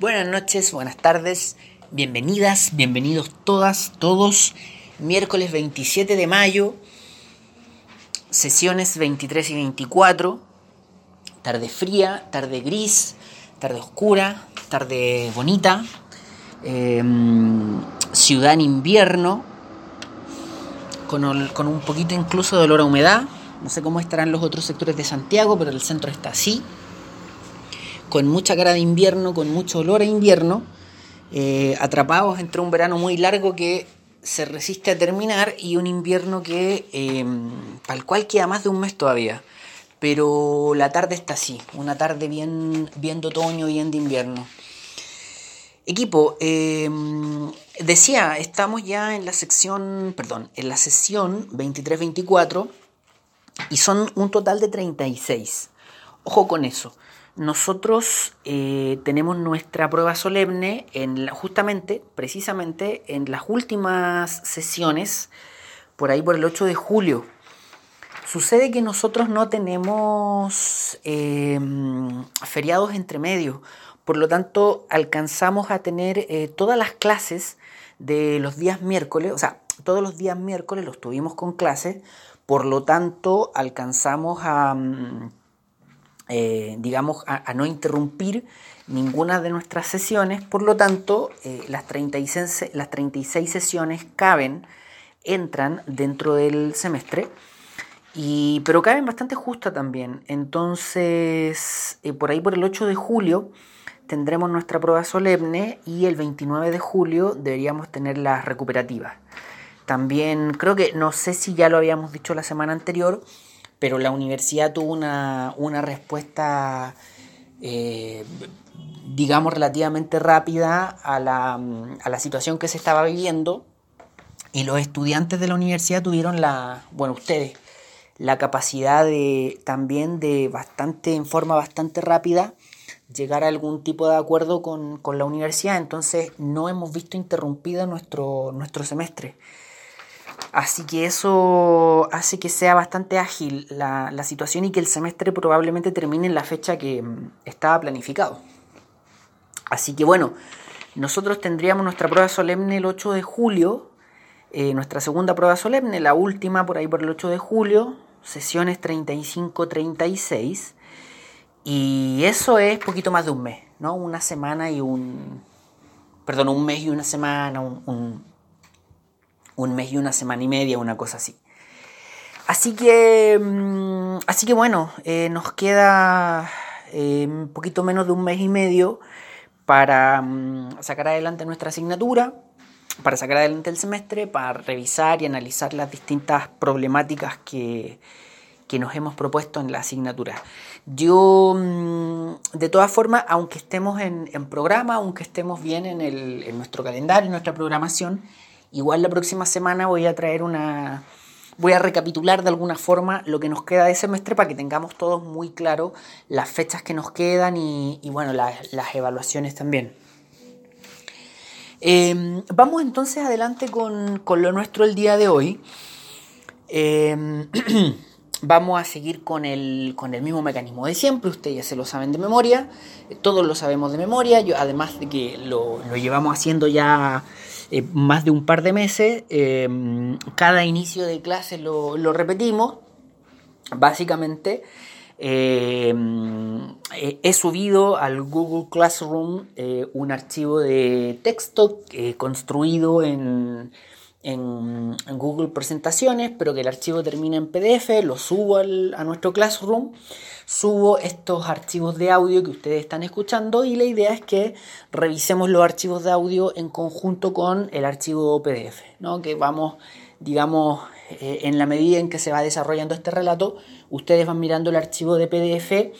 Buenas noches, buenas tardes, bienvenidas, bienvenidos todas, todos. Miércoles 27 de mayo, sesiones 23 y 24, tarde fría, tarde gris, tarde oscura, tarde bonita, em, ciudad en invierno, con, con un poquito incluso de olor a humedad. No sé cómo estarán los otros sectores de Santiago, pero el centro está así con mucha cara de invierno, con mucho olor a invierno, eh, atrapados entre un verano muy largo que se resiste a terminar y un invierno que eh, tal cual queda más de un mes todavía. Pero la tarde está así, una tarde bien, bien de otoño, bien de invierno. Equipo, eh, decía, estamos ya en la sección, perdón, en la sesión 23-24 y son un total de 36. Ojo con eso nosotros eh, tenemos nuestra prueba solemne en justamente, precisamente, en las últimas sesiones, por ahí por el 8 de julio. Sucede que nosotros no tenemos em, feriados entre medio, por lo tanto alcanzamos a tener eh, todas las clases de los días miércoles, o sea, todos los días miércoles los tuvimos con clases, por lo tanto alcanzamos a... Mm, eh, digamos, a, no interrumpir ninguna de nuestras sesiones, por lo tanto, eh, las, 36, las 36 sesiones caben, entran dentro del semestre, y, pero caben bastante justa también. Entonces, eh, por ahí por el 8 de julio tendremos nuestra prueba solemne y el 29 de julio deberíamos tener las recuperativas. También creo que, no sé si ya lo habíamos dicho la semana anterior, pero la universidad tuvo una, respuesta, eh, digamos, relativamente rápida a la, a la situación que se estaba viviendo y los estudiantes de la universidad tuvieron la, bueno, ustedes, la capacidad de también de bastante, en forma bastante rápida, llegar a algún tipo de acuerdo con, con la universidad. Entonces no hemos visto interrumpido nuestro, nuestro semestre. Así que eso hace que sea bastante ágil la, situación y que el semestre probablemente termine en la fecha que mm, estaba planificado. Así que bueno, nosotros tendríamos nuestra prueba solemne el 8 de julio, eh, nuestra segunda prueba solemne, la última por ahí por el 8 de julio, sesiones 35-36, y eso es poquito más de un mes, ¿no? Una semana y un... Perdón, un mes y una semana, un mes y una semana y media, una cosa así. Así que, mm, así que bueno, eh, nos queda eh, un poquito menos de un mes y medio para mm, sacar adelante nuestra asignatura, para sacar adelante el semestre, para revisar y analizar las distintas problemáticas que, nos hemos propuesto en la asignatura. Yo, mm, de todas formas, aunque estemos en, programa, aunque estemos bien en, en nuestro calendario, en nuestra programación, Igual la próxima semana voy a traer una... Voy a recapitular de alguna forma lo que nos queda de semestre para que tengamos todos muy claro las fechas que nos quedan y, bueno, las evaluaciones también. Em, vamos entonces adelante con, lo nuestro el día de hoy. Em, vamos a seguir con el, con el mismo mecanismo de siempre, ustedes ya se lo saben de memoria, todos lo sabemos de memoria, yo, además de que lo, lo llevamos haciendo ya eh, más de un par de meses. Em, cada inicio de clase lo, repetimos. Básicamente, em, he subido al Google Classroom eh, un archivo de texto eh, construido en, en, Google Presentaciones, pero que el archivo termina en PDF, lo subo a nuestro Classroom subo estos archivos de audio que ustedes están escuchando y la idea es que revisemos los archivos de audio en conjunto con el archivo PDF, ¿no? que vamos, digamos, eh, en la medida en que se va desarrollando este relato, ustedes van mirando el archivo de PDF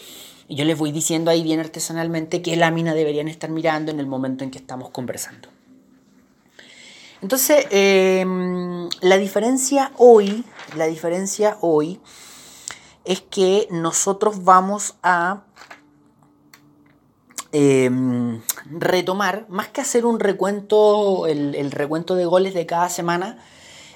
y yo les voy diciendo ahí bien artesanalmente qué lámina deberían estar mirando en el momento en que estamos conversando. Entonces, em, la diferencia hoy, la diferencia hoy es que nosotros vamos a em, retomar, más que hacer un recuento, el, recuento de goles de cada semana,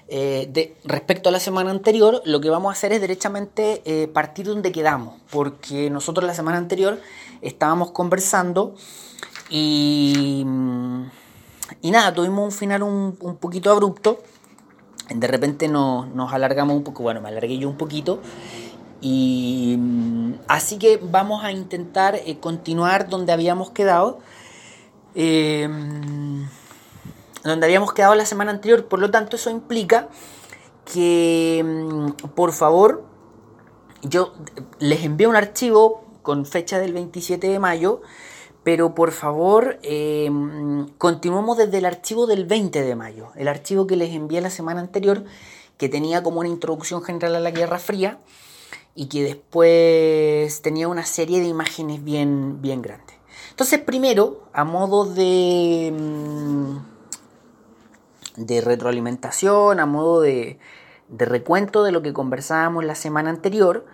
eh, de, respecto a la semana anterior, lo que vamos a hacer es derechamente eh, partir donde quedamos, porque nosotros la semana anterior estábamos conversando Y, y nada, tuvimos un final un, un poquito abrupto. De repente nos alargamos un poco, bueno, me alargué yo un poquito. Y así que vamos a intentar eh, continuar donde habíamos quedado. Eh, donde habíamos quedado la semana anterior. Por lo tanto, eso implica que, mm, por favor, yo les envío un archivo con fecha del 27 de mayo, pero por favor, eh, continuemos desde el archivo del 20 de mayo, el archivo que les envié la semana anterior, que tenía como una introducción general a la Guerra Fría y que después tenía una serie de imágenes bien, bien grandes. Entonces, primero, a modo de... Mm, de retroalimentación, a modo de, recuento de lo que conversábamos la semana anterior.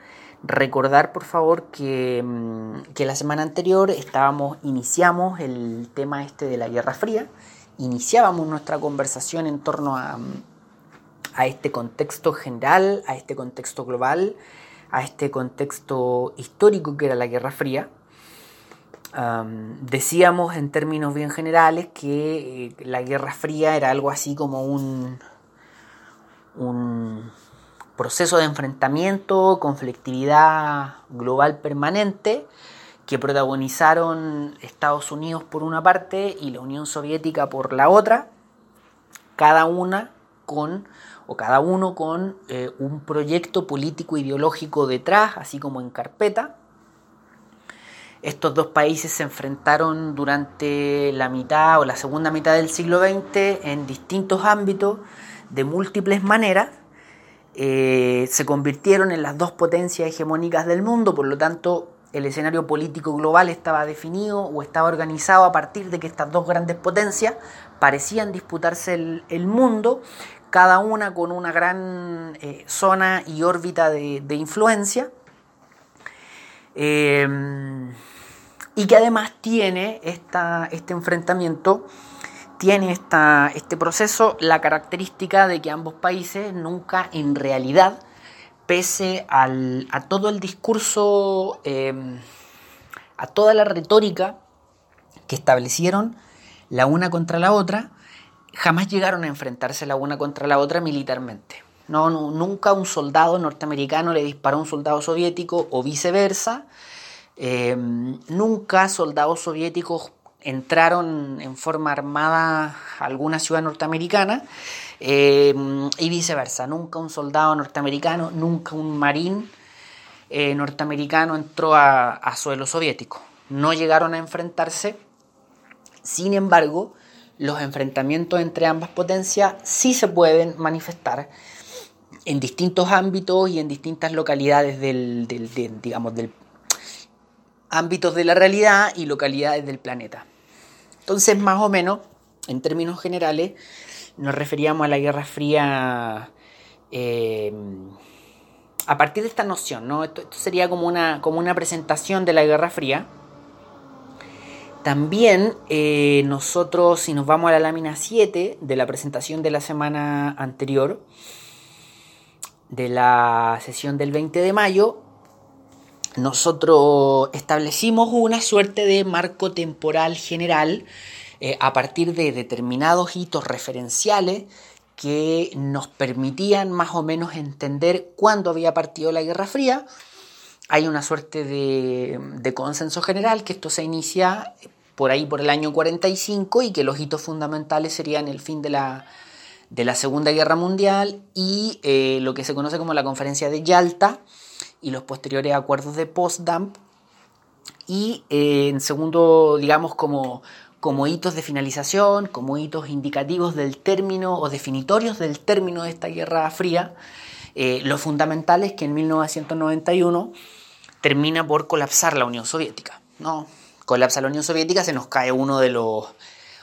Recordar por favor que, mm, que, la semana anterior estábamos, iniciamos el tema este de la Guerra Fría, iniciábamos nuestra conversación en torno a, mm, a este contexto general, a este contexto global, a este contexto histórico que era la Guerra Fría. Decíamos en términos bien generales que eh, la Guerra Fría era algo así como un, un proceso de enfrentamiento, conflictividad global permanente que protagonizaron Estados Unidos por una parte y la Unión Soviética por la otra, cada una con o cada uno con eh, un proyecto político ideológico detrás, así como en carpeta, estos dos países se enfrentaron durante la mitad o la segunda mitad del siglo XX en distintos ámbitos de múltiples maneras. Eh, se convirtieron en las dos potencias hegemónicas del mundo, por lo tanto el escenario político global estaba definido o estaba organizado a partir de que estas dos grandes potencias parecían disputarse el, mundo, cada una con una gran eh, zona y órbita de, influencia. Eh, y que además tiene esta, este enfrentamiento, tiene esta, este proceso la característica de que ambos países nunca en realidad, pese al, a todo el discurso, em, a toda la retórica que establecieron la una contra la otra, jamás llegaron a enfrentarse la una contra la otra militarmente. No, nunca un soldado norteamericano le disparó a un soldado soviético o viceversa, Em, nunca soldados soviéticos entraron en forma armada a alguna ciudad norteamericana em, y viceversa. Nunca un soldado norteamericano, nunca un marín eh, norteamericano entró a, a suelo soviético. No llegaron a enfrentarse. Sin embargo, los enfrentamientos entre ambas potencias sí se pueden manifestar en distintos ámbitos y en distintas localidades del, del digamos, del, ámbitos de la realidad y localidades del planeta. Entonces, más o menos, en términos generales, nos referíamos a la Guerra Fría eh, a partir de esta noción, ¿no? Esto, sería como una, como una presentación de la Guerra Fría. También eh, nosotros, si nos vamos a la lámina 7 de la presentación de la semana anterior, de la sesión del 20 de mayo, nosotros establecimos una suerte de marco temporal general eh, a partir de determinados hitos referenciales que nos permitían más o menos entender cuándo había partido la Guerra Fría. Hay una suerte de, consenso general que esto se inicia por ahí por el año 45 y que los hitos fundamentales serían el fin de la, de la Segunda Guerra Mundial y eh, lo que se conoce como la Conferencia de Yalta, y los posteriores acuerdos de Potsdam. Y eh, en segundo, digamos, como, como hitos de finalización, como hitos indicativos del término o definitorios del término de esta Guerra Fría, eh, lo fundamental es que en 1991 termina por colapsar la Unión Soviética. ¿no? Colapsa la Unión Soviética, se nos cae uno de los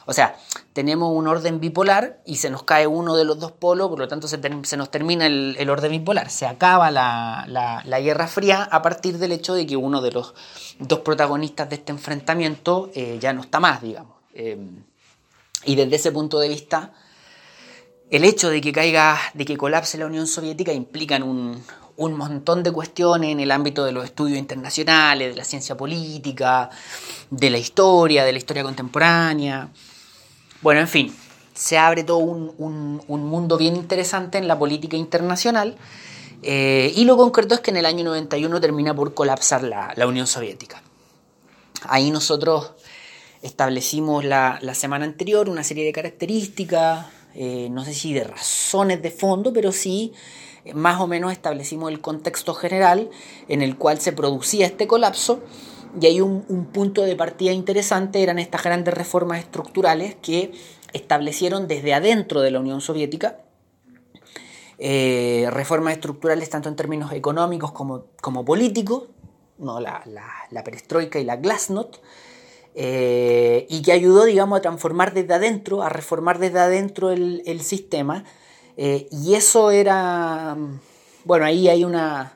o sea, tenemos un orden bipolar y se nos cae uno de los dos polos, por lo tanto se, nos termina el, orden bipolar. Se acaba la, Guerra Fría a partir del hecho de que uno de los dos protagonistas de este enfrentamiento eh, ya no está más, digamos. Eh, y desde ese punto de vista, el hecho de que caiga, de que colapse la Unión Soviética implica un, un montón de cuestiones en el ámbito de los estudios internacionales, de la ciencia política, de la historia, de la historia contemporánea. Bueno, en fin, se abre todo un, mundo bien interesante en la política internacional. Eh, y lo concreto es que en el año 91 termina por colapsar la, Unión Soviética. Ahí nosotros establecimos la, semana anterior una serie de características, eh, no sé si de razones de fondo, pero sí más o menos establecimos el contexto general en el cual se producía este colapso y ahí un, punto de partida interesante eran estas grandes reformas estructurales que establecieron desde adentro de la Unión Soviética eh, reformas estructurales tanto en términos económicos como, como políticos, ¿no? la, la, perestroika y la glasnost, eh, y que ayudó, digamos, a transformar desde adentro, a reformar desde adentro el, el sistema, eh, y eso era, bueno, ahí hay una...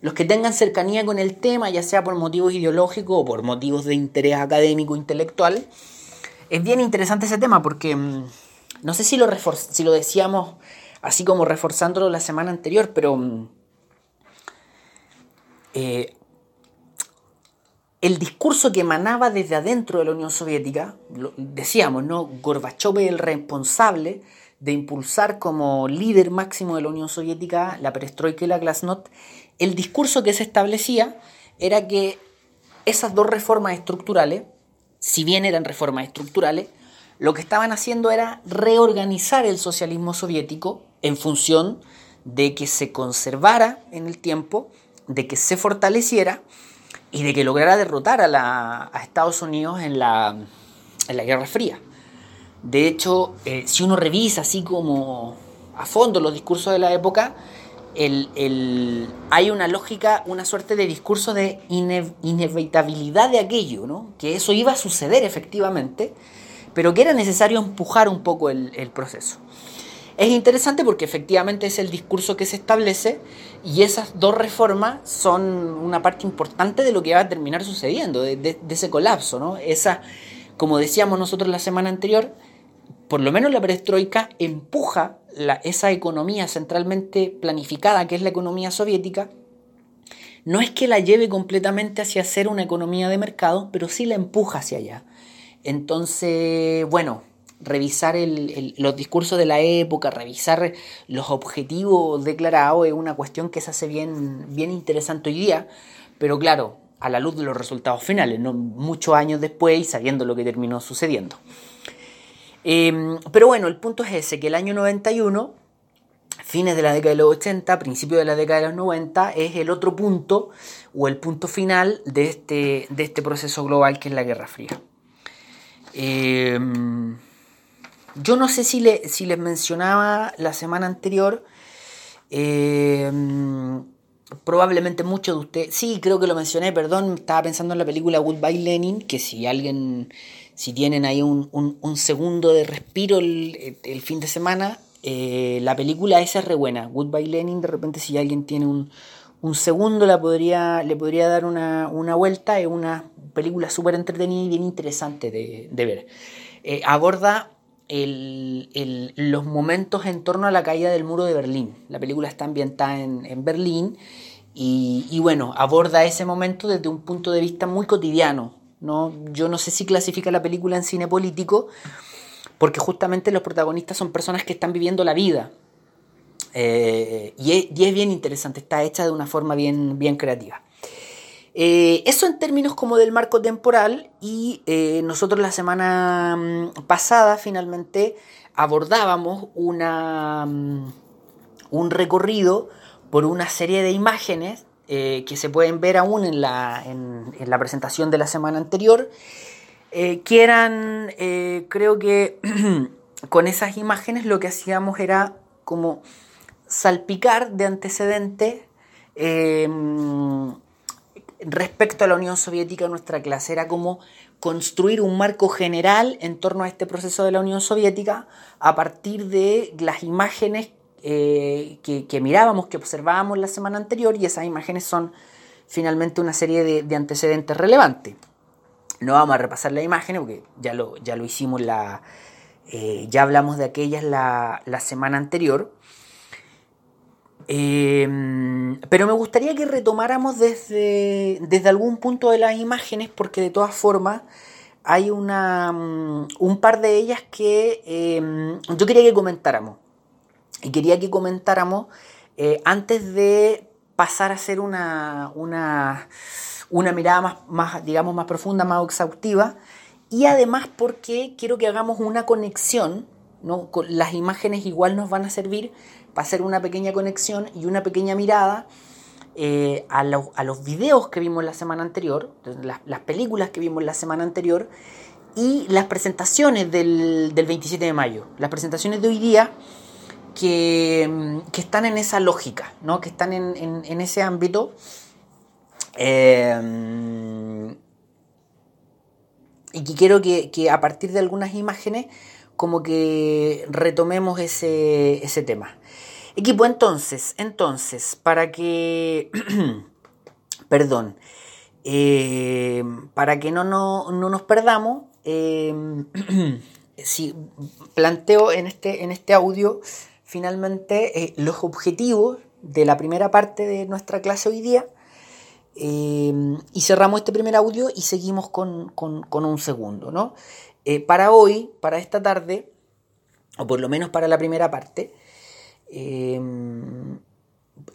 Los que tengan cercanía con el tema, ya sea por motivos ideológicos o por motivos de interés académico, intelectual, es bien interesante ese tema porque mm, no sé si lo, si lo decíamos así como reforzándolo la semana anterior, pero mm, eh, el discurso que emanaba desde adentro de la Unión Soviética, decíamos, ¿no? Gorbachev es el responsable de impulsar como líder máximo de la Unión Soviética la perestroika y la glasnost, el discurso que se establecía era que esas dos reformas estructurales, si bien eran reformas estructurales, lo que estaban haciendo era reorganizar el socialismo soviético en función de que se conservara en el tiempo, de que se fortaleciera y de que lograra derrotar a, Estados Unidos en la, en la Guerra Fría. De hecho, eh, si uno revisa así como a fondo los discursos de la época, hay una lógica, una suerte de discurso de inevitabilidad de aquello, ¿no? que eso iba a suceder efectivamente, pero que era necesario empujar un poco el, proceso. Es interesante porque efectivamente es el discurso que se establece y esas dos reformas son una parte importante de lo que va a terminar sucediendo, de, de ese colapso. ¿no? Esa, como decíamos nosotros la semana anterior, por lo menos la perestroika empuja esa economía centralmente planificada, que es la economía soviética, no es que la lleve completamente hacia ser una economía de mercado, pero sí la empuja hacia allá. Entonces, bueno, revisar los discursos de la época, revisar los objetivos declarados es una cuestión que se hace bien, bien interesante hoy día, pero claro, a la luz de los resultados finales, no muchos años después y sabiendo lo que terminó sucediendo. Em, pero bueno, el punto es ese, que el año 91, fines de la década de los 80, principios de la década de los 90, es el otro punto o el punto final de este, de este proceso global que es la Guerra Fría. Em, yo no sé si, le, si les mencionaba la semana anterior, em, probablemente muchos de ustedes, sí, creo que lo mencioné, perdón, estaba pensando en la película Goodbye Lenin, que si alguien si tienen ahí un, segundo de respiro el, fin de semana, eh, la película esa es re buena. Goodbye Lenin, de repente si alguien tiene un, segundo la podría, le podría dar una, vuelta. Es una película súper entretenida y bien interesante de, ver. Eh, aborda los momentos en torno a la caída del muro de Berlín. La película está ambientada en, Berlín y, y, bueno, aborda ese momento desde un punto de vista muy cotidiano, no, yo no sé si clasifica la película en cine político, porque justamente los protagonistas son personas que están viviendo la vida. Eh, y, es, bien interesante, está hecha de una forma bien, bien creativa. Eh, eso en términos como del marco temporal y eh, nosotros la semana mm, pasada finalmente abordábamos una, mm, un recorrido por una serie de imágenes eh, que se pueden ver aún en la, en, la presentación de la semana anterior, eh, que eran, eh, creo que con esas imágenes lo que hacíamos era como salpicar de antecedente em, respecto a la Unión Soviética nuestra clase, era como construir un marco general en torno a este proceso de la Unión Soviética a partir de las imágenes eh, que, mirábamos, que observábamos la semana anterior y esas imágenes son finalmente una serie de, antecedentes relevantes. No vamos a repasar las imágenes porque ya lo, ya lo hicimos, la, eh, ya hablamos de aquellas la, semana anterior. Em, pero me gustaría que retomáramos desde, desde algún punto de las imágenes, porque de todas formas hay una, mm, un par de ellas que em, yo quería que comentáramos. Y quería que comentáramos eh, antes de pasar a hacer una, una, una mirada más, más, digamos, más profunda, más exhaustiva. Y además porque quiero que hagamos una conexión, ¿no? las imágenes igual nos van a servir para hacer una pequeña conexión y una pequeña mirada eh, a, a, los videos que vimos la semana anterior, las, las, películas que vimos la semana anterior y las presentaciones del, del 27 de mayo. Las presentaciones de hoy día que, que están en esa lógica, ¿no? que están en, en, ese ámbito. Eh, y que quiero que, que, a partir de algunas imágenes como que retomemos ese, ese tema. Equipo, entonces, entonces, para que, perdón, eh, para que no, no, no, nos perdamos, eh, si planteo en este, en este audio finalmente eh, los objetivos de la primera parte de nuestra clase hoy día. Eh, y cerramos este primer audio y seguimos con, con, un segundo. ¿no? Eh, para hoy, para esta tarde, o por lo menos para la primera parte,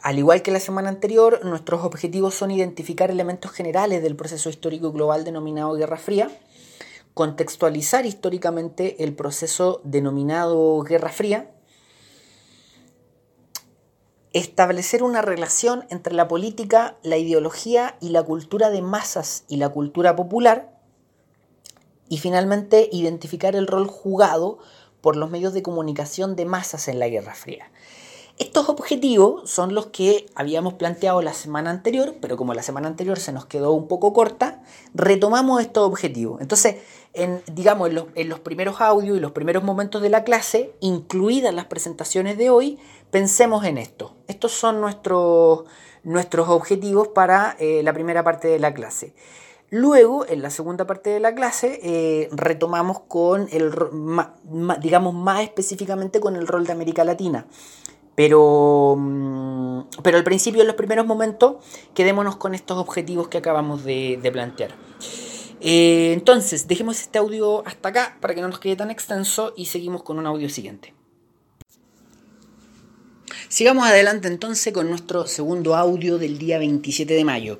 al igual que la semana anterior, nuestros objetivos son identificar elementos generales del proceso histórico global denominado Guerra Fría, contextualizar históricamente el proceso denominado Guerra Fría, establecer una relación entre la política, la ideología y la cultura de masas y la cultura popular, y finalmente identificar el rol jugado por los medios de comunicación de masas en la Guerra Fría. Estos objetivos son los que habíamos planteado la semana anterior, pero como la semana anterior se nos quedó un poco corta, retomamos estos objetivos. Entonces, en, digamos, en los, primeros audios y los primeros momentos de la clase, incluidas las presentaciones de hoy, pensemos en esto. Estos son nuestros, nuestros objetivos para eh, la primera parte de la clase. Luego, en la segunda parte de la clase, eh, retomamos con el, digamos, más específicamente con el rol de América Latina. Pero, mm, pero al principio, en los primeros momentos, quedémonos con estos objetivos que acabamos de, plantear. Eh, entonces, dejemos este audio hasta acá para que no nos quede tan extenso y seguimos con un audio siguiente. Sigamos adelante entonces con nuestro segundo audio del día 27 de mayo.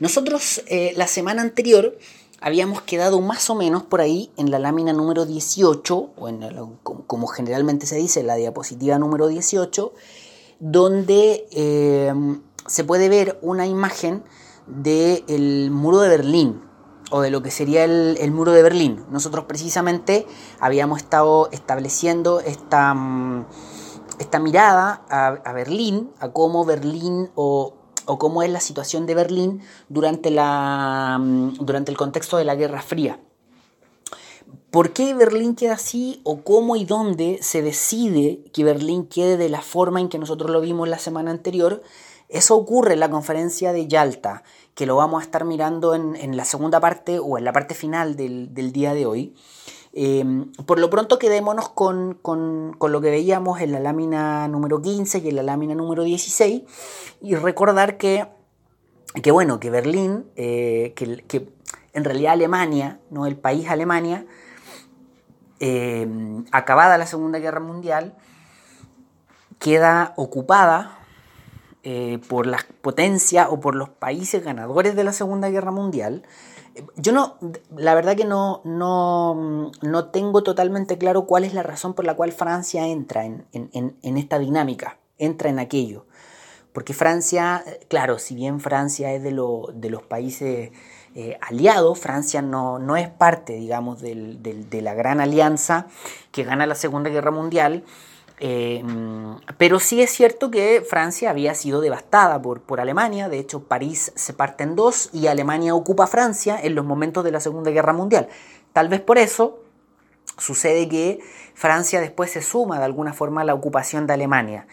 Nosotros eh, la semana anterior habíamos quedado más o menos por ahí en la lámina número 18, o en como, generalmente se dice, la diapositiva número 18, donde eh, se puede ver una imagen del muro de Berlín, o de lo que sería el, el, muro de Berlín. Nosotros precisamente habíamos estado estableciendo esta, mm, esta mirada a, a, Berlín, a cómo Berlín o, o, cómo es la situación de Berlín durante, la, mm, durante el contexto de la Guerra Fría. ¿Por qué Berlín queda así o cómo y dónde se decide que Berlín quede de la forma en que nosotros lo vimos la semana anterior? Eso ocurre en la conferencia de Yalta, que lo vamos a estar mirando en, en la segunda parte o en la parte final del, del día de hoy. Eh, por lo pronto quedémonos con, con, con, lo que veíamos en la lámina número 15 y en la lámina número 16 y recordar que, que bueno, que Berlín, eh, que, que, en realidad Alemania, no el país Alemania, eh, acabada la Segunda Guerra Mundial, queda ocupada eh, por las potencias o por los países ganadores de la Segunda Guerra Mundial. Yo no, la verdad que no, no, no tengo totalmente claro cuál es la razón por la cual Francia entra en, en, en esta dinámica, entra en aquello. Porque Francia, claro, si bien Francia es de, lo, de los países eh, aliados, Francia no, no, es parte, digamos, del, del, de la gran alianza que gana la Segunda Guerra Mundial, eh, pero sí es cierto que Francia había sido devastada por, por, Alemania, de hecho París se parte en dos y Alemania ocupa Francia en los momentos de la Segunda Guerra Mundial. Tal vez por eso sucede que Francia después se suma de alguna forma a la ocupación de Alemania.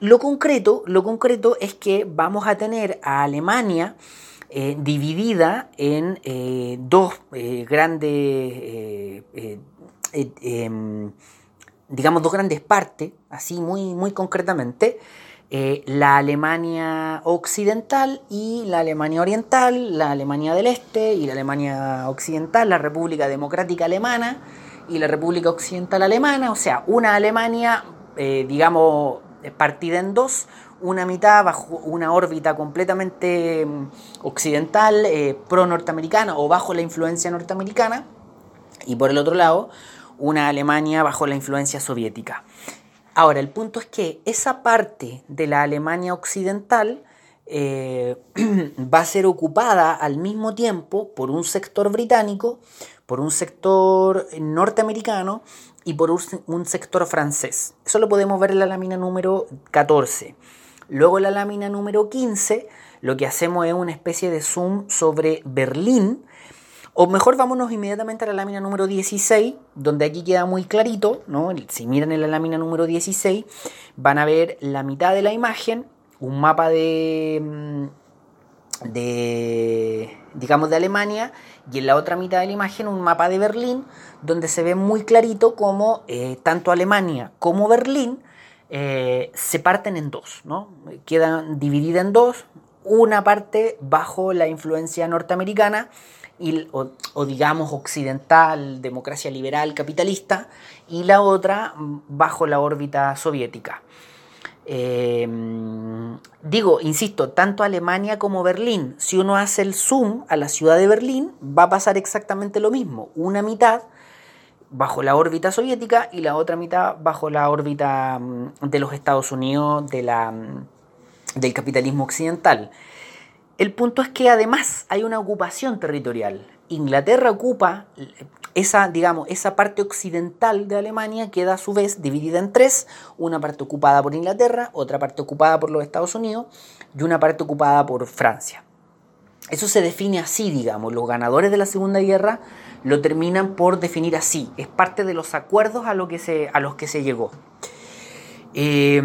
Lo concreto, lo concreto es que vamos a tener a Alemania eh, dividida en eh, dos eh, grandes em, digamos, dos grandes partes, así muy, muy concretamente. eh, la Alemania occidental y la Alemania oriental, la Alemania del Este y la Alemania occidental, la República Democrática Alemana y la República Occidental Alemana, o sea, una Alemania, eh, digamos, partida en dos, una mitad bajo una órbita completamente mm, occidental, eh, pro-norteamericana o bajo la influencia norteamericana, y por el otro lado, una Alemania bajo la influencia soviética. Ahora, el punto es que esa parte de la Alemania occidental eh, va a ser ocupada al mismo tiempo por un sector británico, por un sector norteamericano y por un, sector francés. Eso lo podemos ver en la lámina número 14. Luego en la lámina número 15 lo que hacemos es una especie de zoom sobre Berlín o mejor vámonos inmediatamente a la lámina número 16, donde aquí queda muy clarito, ¿no? Si miran en la lámina número 16, van a ver la mitad de la imagen, un mapa de, mm, de digamos, de Alemania, y en la otra mitad de la imagen un mapa de Berlín, donde se ve muy clarito cómo eh, tanto Alemania como Berlín eh, se parten en dos, ¿no? Quedan divididas en dos, una parte bajo la influencia norteamericana o, digamos occidental, democracia liberal, capitalista, y la otra bajo la órbita soviética. Em, digo, insisto, tanto Alemania como Berlín, si uno hace el zoom a la ciudad de Berlín, va a pasar exactamente lo mismo. Una mitad bajo la órbita soviética y la otra mitad bajo la órbita mm, de los Estados Unidos, de la, mm, del capitalismo occidental. El punto es que además hay una ocupación territorial. Inglaterra ocupa esa, digamos, esa parte occidental de Alemania queda a su vez dividida en tres, una parte ocupada por Inglaterra, otra parte ocupada por los Estados Unidos y una parte ocupada por Francia. Eso se define así, digamos, los ganadores de la Segunda Guerra lo terminan por definir así, es parte de los acuerdos a, que se, a los que se llegó. Eh,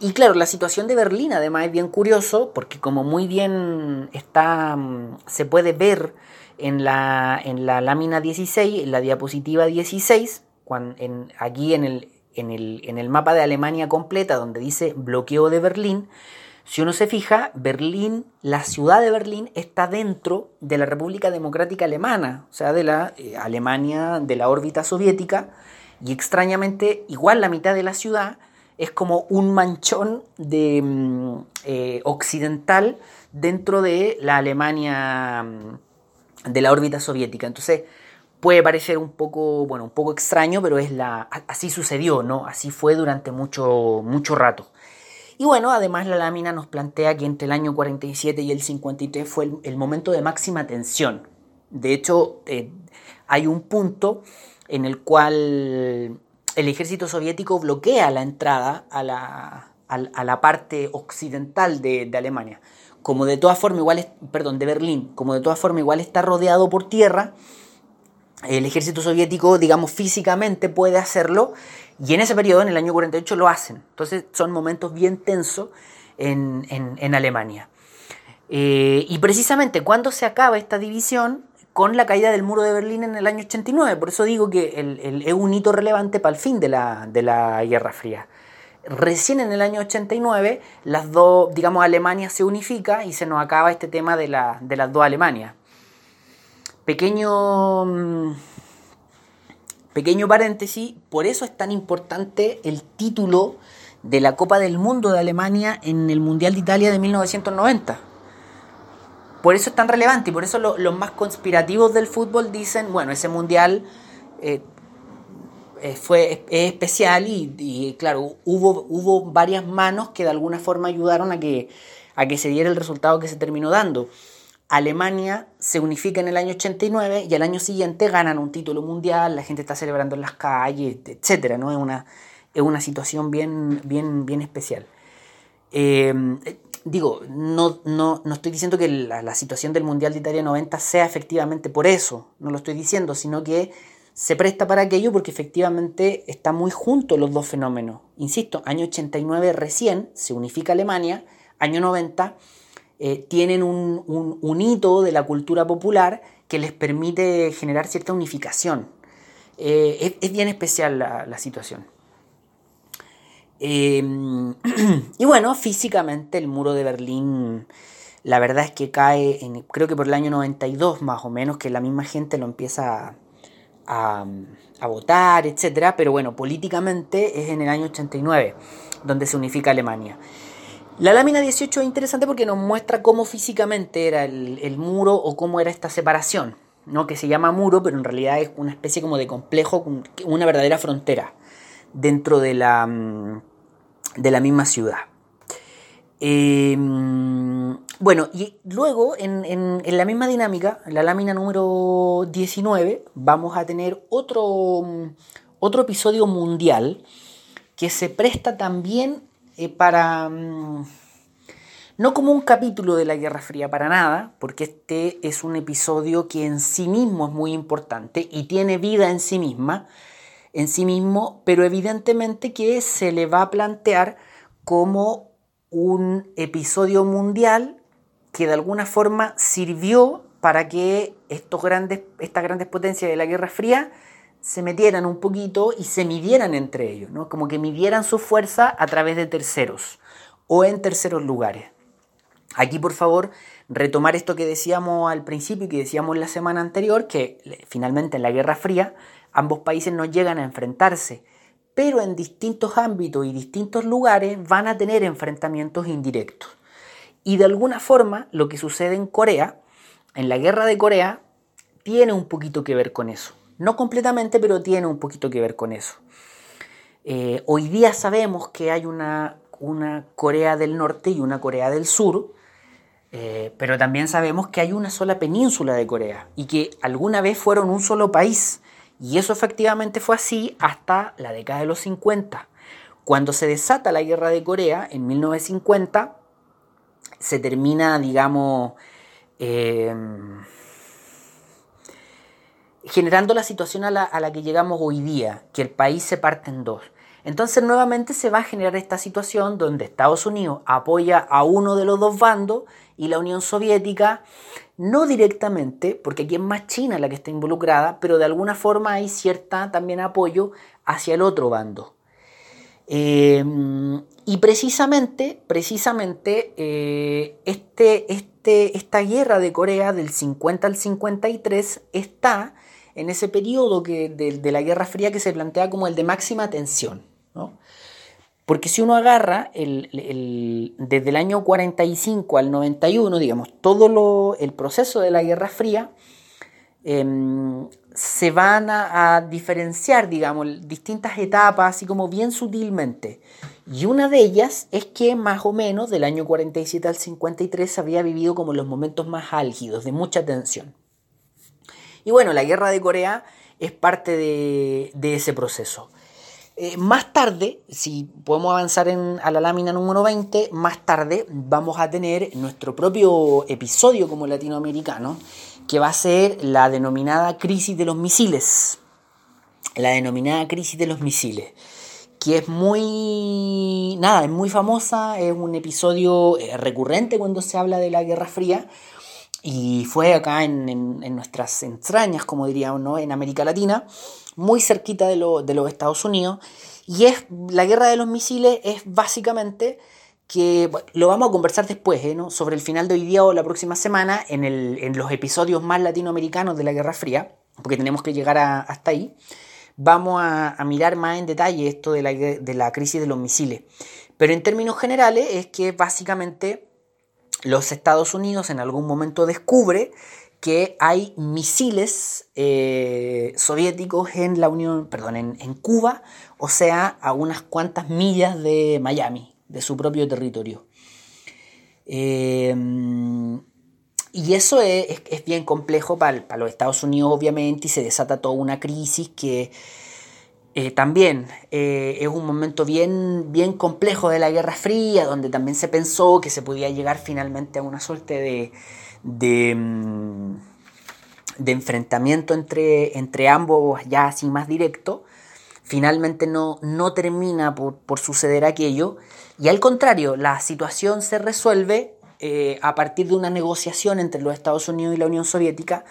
y claro, la situación de Berlín además es bien curioso porque como muy bien está, mm, se puede ver en la, en la lámina 16, en la diapositiva 16, cuando, en, aquí en el, en, el, en el mapa de Alemania completa donde dice bloqueo de Berlín, si uno se fija, Berlín, la ciudad de Berlín está dentro de la República Democrática Alemana, o sea, de la eh, Alemania de la órbita soviética, y extrañamente igual la mitad de la ciudad es como un manchón de, mm, eh, occidental dentro de la Alemania mm, de la órbita soviética. Entonces puede parecer un poco, bueno, un poco extraño, pero es la, así sucedió, ¿no? Así fue durante mucho, mucho rato. Y bueno, además la lámina nos plantea que entre el año 47 y el 53 fue el, momento de máxima tensión. De hecho, eh, hay un punto en el cual el ejército soviético bloquea la entrada a la, parte occidental de, Alemania. Como de todas formas igual, perdón, de Berlín, como de todas formas igual está rodeado por tierra, el ejército soviético, digamos, físicamente puede hacerlo, y en ese periodo, en el año 48, lo hacen. Entonces son momentos bien tensos en, Alemania. Eh, y precisamente cuando se acaba esta división, con la caída del muro de Berlín en el año 89. Por eso digo que es un hito relevante para el fin de la, Guerra Fría. Recién en el año 89, las dos, digamos, Alemania se unifica y se nos acaba este tema de, las dos Alemanias. Pequeño, mm, pequeño paréntesis, por eso es tan importante el título de la Copa del Mundo de Alemania en el Mundial de Italia de 1990 por eso es tan relevante y por eso los más conspirativos del fútbol dicen, bueno, ese mundial eh, eh, fue especial y, claro, hubo, hubo varias manos que de alguna forma ayudaron a que, a que se diera el resultado que se terminó dando. Alemania se unifica en el año 89 y al año siguiente ganan un título mundial, la gente está celebrando en las calles, etc. ¿no? Es, una, es una situación bien, bien, bien especial. Eh, digo, no, no, no estoy diciendo que la, situación del Mundial de Italia 90 sea efectivamente por eso, no lo estoy diciendo, sino que se presta para aquello porque efectivamente están muy juntos los dos fenómenos. Insisto, año 89 recién se unifica Alemania, año 90 eh, tienen un, hito de la cultura popular que les permite generar cierta unificación. Eh, es, bien especial la situación. Em, y bueno, físicamente el muro de Berlín, la verdad es que cae, creo que por el año 92 más o menos, que la misma gente lo empieza a, a, votar, etc. Pero bueno, políticamente es en el año 89 donde se unifica Alemania. La lámina 18 es interesante porque nos muestra cómo físicamente era el, el muro o cómo era esta separación, ¿no? que se llama muro, pero en realidad es una especie como de complejo, una verdadera frontera dentro de la, mm, de la misma ciudad. Em, bueno, y luego en, la misma dinámica, en la lámina número 19, vamos a tener otro, otro episodio mundial que se presta también eh, para... Mm, no como un capítulo de la Guerra Fría para nada, porque este es un episodio que en sí mismo es muy importante y tiene vida en sí misma, en sí mismo, pero evidentemente que se le va a plantear como un episodio mundial que de alguna forma sirvió para que estos grandes, estas grandes potencias de la Guerra Fría se metieran un poquito y se midieran entre ellos, ¿no? como que midieran su fuerza a través de terceros o en terceros lugares. Aquí, por favor, retomar esto que decíamos al principio y que decíamos la semana anterior, que finalmente en la Guerra Fría ambos países no llegan a enfrentarse, pero en distintos ámbitos y distintos lugares van a tener enfrentamientos indirectos. Y de alguna forma lo que sucede en Corea, en la Guerra de Corea, tiene un poquito que ver con eso. No completamente, pero tiene un poquito que ver con eso. Eh, hoy día sabemos que hay una, una Corea del Norte y una Corea del Sur, eh, pero también sabemos que hay una sola península de Corea y que alguna vez fueron un solo país. Y eso efectivamente fue así hasta la década de los 50. Cuando se desata la guerra de Corea en 1950, se termina, digamos, eh, generando la situación a la, a la que llegamos hoy día, que el país se parte en dos. Entonces nuevamente se va a generar esta situación donde Estados Unidos apoya a uno de los dos bandos y la Unión Soviética, no directamente, porque aquí es más China la que está involucrada, pero de alguna forma hay cierta también apoyo hacia el otro bando. Eh, y precisamente, precisamente eh, este, este, esta guerra de Corea del 50 al 53 está en ese periodo que, de, la Guerra Fría que se plantea como el de máxima tensión. Porque si uno agarra el, desde el año 45 al 91, digamos, todo el proceso de la Guerra Fría, em, se van a, diferenciar, digamos, distintas etapas, así como bien sutilmente. Y una de ellas es que más o menos del año 47 al 53 se había vivido como los momentos más álgidos, de mucha tensión. Y bueno, la guerra de Corea es parte de ese proceso. Eh, más tarde, si podemos avanzar a la lámina número 20, más tarde vamos a tener nuestro propio episodio como latinoamericano, que va a ser la denominada crisis de los misiles. La denominada crisis de los misiles que es muy, nada, es muy famosa, es un episodio eh, recurrente cuando se habla de la Guerra Fría y fue acá en, en, nuestras entrañas, como diríamos, ¿no? en América Latina muy cerquita de, de los Estados Unidos. Y es la guerra de los misiles es básicamente que lo vamos a conversar después, ¿eh? sobre el final de hoy día o la próxima semana, en, los episodios más latinoamericanos de la Guerra Fría, porque tenemos que llegar hasta ahí, vamos a, a, mirar más en detalle esto de la, de la crisis de los misiles. Pero en términos generales es que básicamente los Estados Unidos en algún momento descubre que hay misiles eh, soviéticos en la Unión, perdón, en, Cuba, o sea, a unas cuantas millas de Miami, de su propio territorio. Eh, y eso es, bien complejo para, los Estados Unidos, obviamente, y se desata toda una crisis que eh, también es un momento bien, bien complejo de la Guerra Fría, donde también se pensó que se podía llegar finalmente a una suerte de, de, mm, de enfrentamiento entre, entre ambos ya así más directo, finalmente no, no termina por, suceder aquello y al contrario, la situación se resuelve eh, a partir de una negociación entre los Estados Unidos y la Unión Soviética,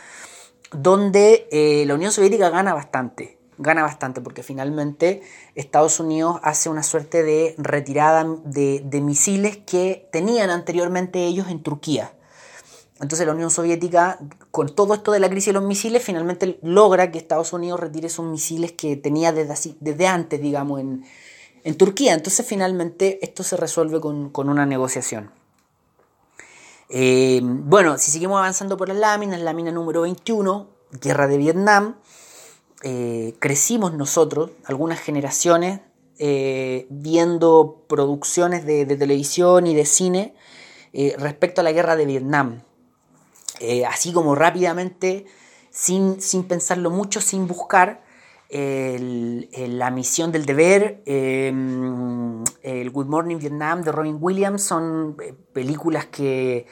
donde eh, la Unión Soviética gana bastante gana bastante, porque finalmente Estados Unidos hace una suerte de retirada de, de misiles que tenían anteriormente ellos en Turquía. Entonces la Unión Soviética, con todo esto de la crisis de los misiles, finalmente logra que Estados Unidos retire esos misiles que tenía desde, desde antes, digamos, en, Turquía. Entonces finalmente esto se resuelve con, una negociación. Eh, bueno, si seguimos avanzando por las láminas, lámina número 21, Guerra de Vietnam, eh, crecimos nosotros, algunas generaciones, eh, viendo producciones de, televisión y de cine respecto a la guerra de Vietnam. Así como rápidamente, sin, sin, pensarlo mucho, sin buscar, la misión del deber, el Good Morning Vietnam de Robin Williams, son películas que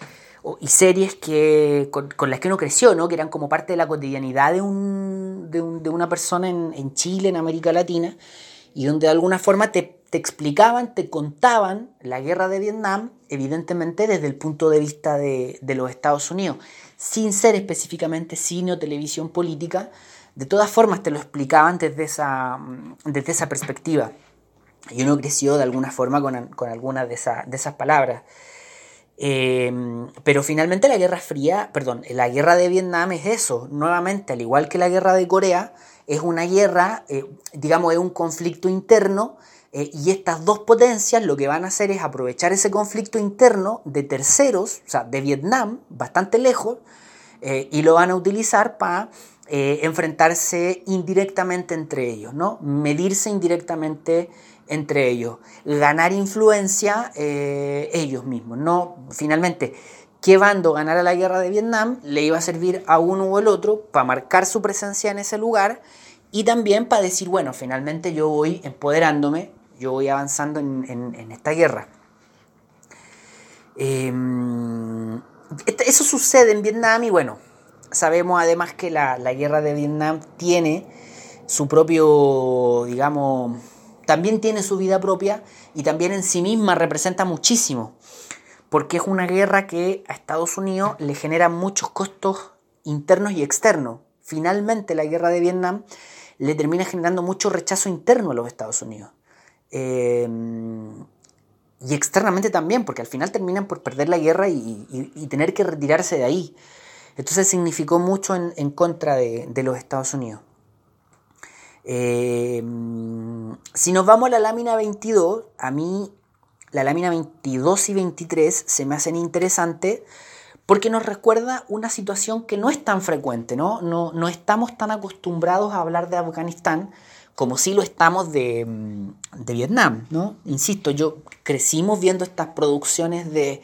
y series que, con, las que uno creció, ¿no? que eran como parte de la cotidianidad de, un, de, un, de una persona en, en, Chile, en América Latina, y donde de alguna forma te, te, explicaban, te contaban la guerra de Vietnam, evidentemente desde el punto de vista de, los Estados Unidos, sin ser específicamente cine o televisión política, de todas formas te lo explicaban desde esa, desde esa perspectiva. Y uno creció de alguna forma con, con algunas de, esa, de esas palabras. Eh, pero finalmente la Guerra Fría, perdón, la Guerra de Vietnam es eso, nuevamente, al igual que la Guerra de Corea, es una guerra, eh, digamos, es un conflicto interno eh, y estas dos potencias lo que van a hacer es aprovechar ese conflicto interno de terceros, o sea, de Vietnam, bastante lejos, y lo van a utilizar para enfrentarse indirectamente entre ellos, ¿no? Medirse indirectamente entre ellos, ganar influencia eh, ellos mismos. No, finalmente, qué bando ganara la guerra de Vietnam le iba a servir a uno o el otro para marcar su presencia en ese lugar y también para decir, bueno, finalmente yo voy empoderándome, yo voy avanzando en, esta guerra. Em, eso sucede en Vietnam y bueno, sabemos además que la, la guerra de Vietnam tiene su propio, digamos, también tiene su vida propia y también en sí misma representa muchísimo, porque es una guerra que a Estados Unidos le genera muchos costos internos y externos. Finalmente la guerra de Vietnam le termina generando mucho rechazo interno a los Estados Unidos. Eh, y externamente también, porque al final terminan por perder la guerra y, tener que retirarse de ahí. Entonces significó mucho en, contra de los Estados Unidos. Eh, si nos vamos a la lámina 22, a mí la lámina 22 y 23 se me hacen interesantes porque nos recuerda una situación que no es tan frecuente, ¿no? No, estamos tan acostumbrados a hablar de Afganistán como si lo estamos de, de Vietnam, ¿no? Insisto, yo crecimos viendo estas producciones de,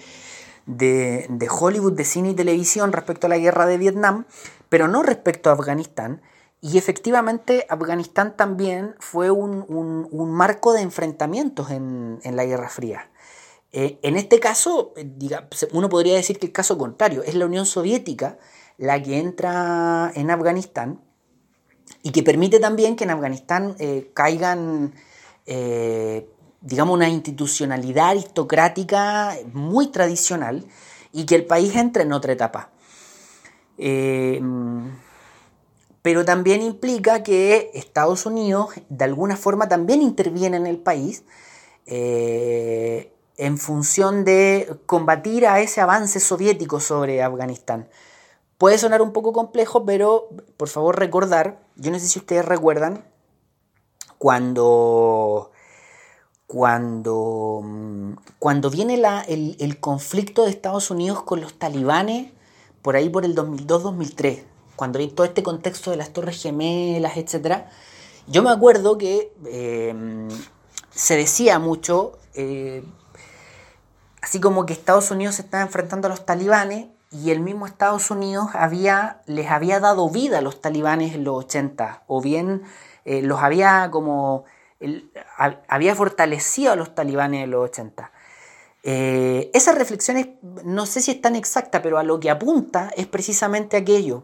de, de Hollywood, de cine y televisión respecto a la guerra de Vietnam, pero no respecto a Afganistán. Y efectivamente Afganistán también fue un, marco de enfrentamientos en, la Guerra Fría. Eh, en este caso, eh, uno podría decir que el caso contrario, es la Unión Soviética la que entra en Afganistán y que permite también que en Afganistán eh, caigan, digamos, una institucionalidad aristocrática muy tradicional y que el país entre en otra etapa. Pero también implica que Estados Unidos de alguna forma también interviene en el país en función de combatir a ese avance soviético sobre Afganistán. Puede sonar un poco complejo, pero por favor recordar, yo no sé si ustedes recuerdan, cuando, cuando, cuando viene la, el, el conflicto de Estados Unidos con los talibanes, por ahí por el 2002-2003, cuando hay todo este contexto de las Torres Gemelas, etc., yo me acuerdo que eh, se decía mucho, eh, así como que Estados Unidos se estaba enfrentando a los talibanes y el mismo Estados Unidos les había dado vida a los talibanes en los 80, o bien eh, los había como, había fortalecido a los talibanes en los 80. esas reflexiones no sé si es tan exacta, pero a lo que apunta es precisamente aquello,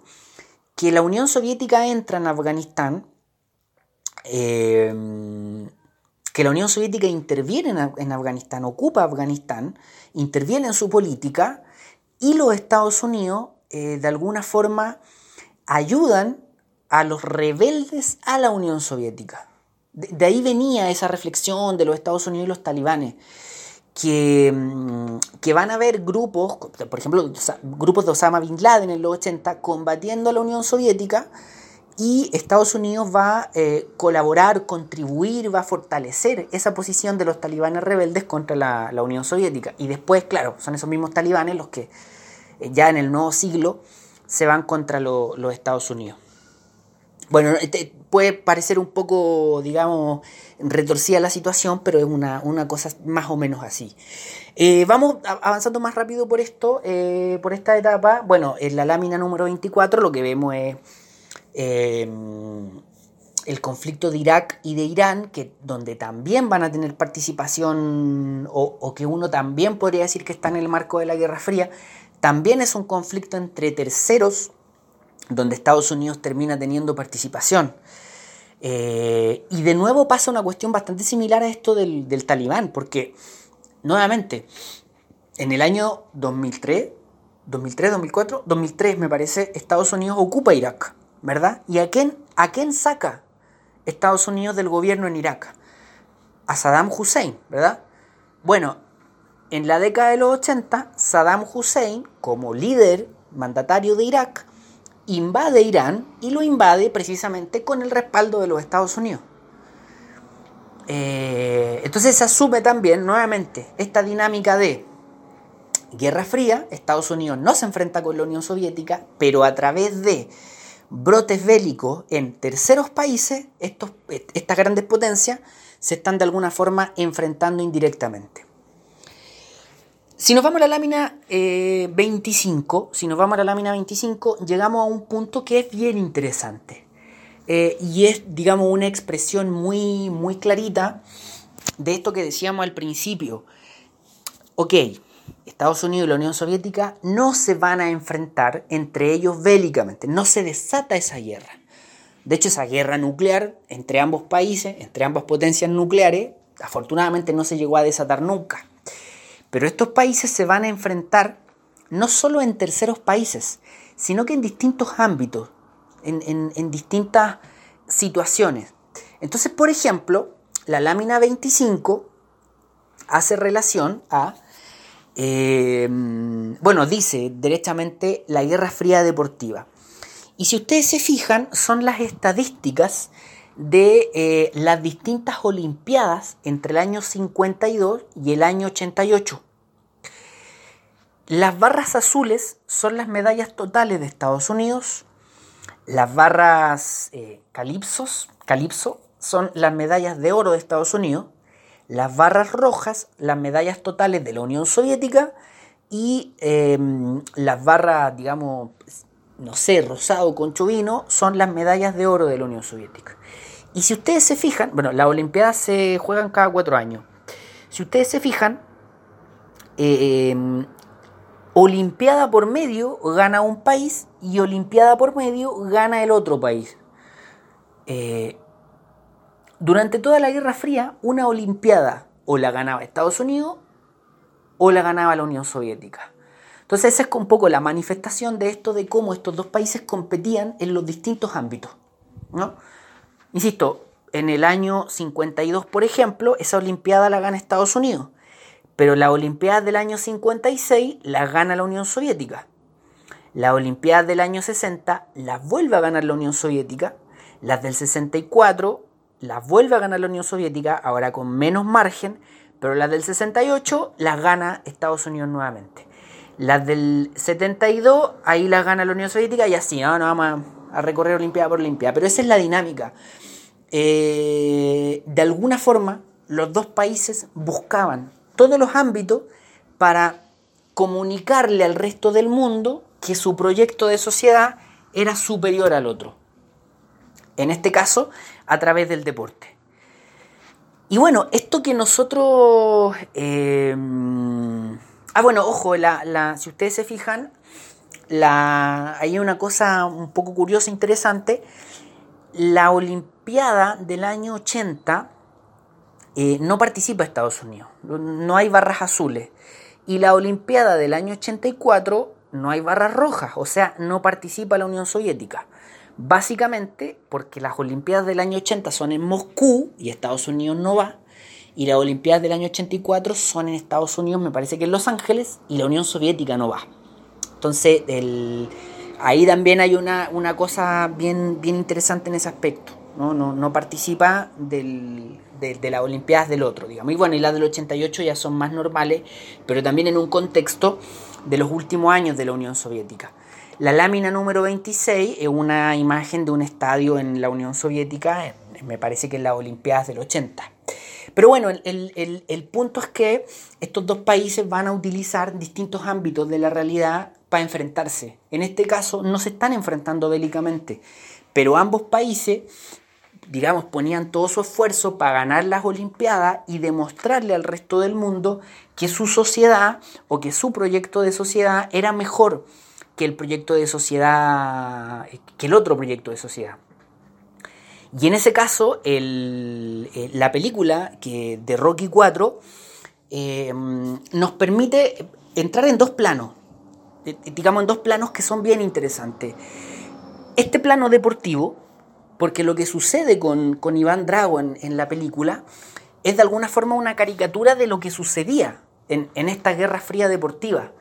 que la Unión Soviética entra en Afganistán, eh, que la Unión Soviética interviene en, Afganistán, ocupa Afganistán, interviene en su política y los Estados Unidos eh, de alguna forma ayudan a los rebeldes a la Unión Soviética. De, ahí venía esa reflexión de los Estados Unidos y los talibanes, que, mm, que van a haber grupos, por ejemplo, grupos de Osama Bin Laden en los 80, combatiendo a la Unión Soviética y Estados Unidos va a eh, colaborar, contribuir, va a fortalecer esa posición de los talibanes rebeldes contra la, Unión Soviética. Y después, claro, son esos mismos talibanes los que eh, ya en el nuevo siglo se van contra los Estados Unidos. Bueno, puede parecer un poco, digamos, retorcida la situación, pero es una, cosa más o menos así. Eh, vamos avanzando más rápido por esto, por esta etapa. Bueno, en la lámina número 24 lo que vemos es Em, el conflicto de Irak y de Irán, que, donde también van a tener participación o, que uno también podría decir que está en el marco de la Guerra Fría, también es un conflicto entre terceros donde Estados Unidos termina teniendo participación. Eh, y de nuevo pasa una cuestión bastante similar a esto del, del talibán, porque nuevamente, en el año 2003, 2003, 2004, 2003 me parece, Estados Unidos ocupa Irak. ¿Verdad? ¿Y a quién, a quién saca Estados Unidos del gobierno en Irak? A Saddam Hussein, ¿verdad? Bueno, en la década de los 80, Saddam Hussein, como líder mandatario de Irak, invade Irán y lo invade precisamente con el respaldo de los Estados Unidos. Eh, entonces se asume también nuevamente esta dinámica de Guerra Fría, Estados Unidos no se enfrenta con la Unión Soviética, pero a través de brotes bélicos en terceros países, estas grandes potencias se están de alguna forma enfrentando indirectamente. Si nos vamos a la lámina 25, eh, si nos vamos a la lámina 25, llegamos a un punto que es bien interesante. Eh, y es, digamos, una expresión muy, muy clarita de esto que decíamos al principio. Ok, Estados Unidos y la Unión Soviética no se van a enfrentar entre ellos bélicamente, no se desata esa guerra. De hecho, esa guerra nuclear entre ambos países, entre ambas potencias nucleares, afortunadamente no se llegó a desatar nunca. Pero estos países se van a enfrentar no solo en terceros países, sino que en distintos ámbitos, en, en distintas situaciones. Entonces, por ejemplo, la lámina 25 hace relación a Em, bueno, dice directamente la Guerra Fría Deportiva. Y si ustedes se fijan, son las estadísticas de eh, las distintas Olimpiadas entre el año 52 y el año 88. Las barras azules son las medallas totales de Estados Unidos. Las barras eh, calipso son las medallas de oro de Estados Unidos las barras rojas, las medallas totales de la Unión Soviética y em, las barras, digamos, no sé, rosado con chuvino, son las medallas de oro de la Unión Soviética. Y si ustedes se fijan, bueno, las Olimpiadas se juegan cada cuatro años. Si ustedes se fijan, em, Olimpiada por medio gana un país y Olimpiada por medio gana el otro país. Eh, durante toda la Guerra Fría, una Olimpiada o la ganaba Estados Unidos o la ganaba la Unión Soviética. Entonces esa es un poco la manifestación de esto de cómo estos dos países competían en los distintos ámbitos. ¿no? Insisto, en el año 52, por ejemplo, esa Olimpiada la gana Estados Unidos, pero la Olimpiada del año 56 la gana la Unión Soviética. La Olimpiada del año 60 la vuelve a ganar la Unión Soviética. Las del 64 las vuelve a ganar la Unión Soviética, ahora con menos margen, pero las del 68 las gana Estados Unidos nuevamente. Las del 72, ahí las gana la Unión Soviética y así, ¿no? vamos a, recorrer Olimpiada por Olimpiada. Pero esa es la dinámica. Eh, de alguna forma, los dos países buscaban todos los ámbitos para comunicarle al resto del mundo que su proyecto de sociedad era superior al otro. En este caso, a través del deporte. Y bueno, esto que nosotros... Eh, ah, bueno, ojo, la, si ustedes se fijan, la, hay una cosa un poco curiosa, interesante. La Olimpiada del año 80 eh, no participa Estados Unidos, no hay barras azules. Y la Olimpiada del año 84 no hay barras rojas, o sea, no participa la Unión Soviética. Básicamente porque las Olimpiadas del año 80 son en Moscú y Estados Unidos no va. Y las Olimpiadas del año 84 son en Estados Unidos, me parece que en Los Ángeles, y la Unión Soviética no va. Entonces, ahí también hay una, cosa bien, bien interesante en ese aspecto. No, no, no participa del, de, las Olimpiadas del otro, digamos. Y bueno, y las del 88 ya son más normales, pero también en un contexto de los últimos años de la Unión Soviética. La lámina número 26 es una imagen de un estadio en la Unión Soviética, me parece que en las Olimpiadas del 80. Pero bueno, el, punto es que estos dos países van a utilizar distintos ámbitos de la realidad para enfrentarse. En este caso no se están enfrentando bélicamente, pero ambos países digamos, ponían todo su esfuerzo para ganar las Olimpiadas y demostrarle al resto del mundo que su sociedad o que su proyecto de sociedad era mejor que el proyecto de sociedad, que el otro proyecto de sociedad. Y en ese caso, eh, la película que, de Rocky 4 eh, nos permite entrar en dos planos, eh, digamos en dos planos que son bien interesantes. Este plano deportivo, porque lo que sucede con, Iván Drago en, la película es de alguna forma una caricatura de lo que sucedía en, en esta guerra fría deportiva.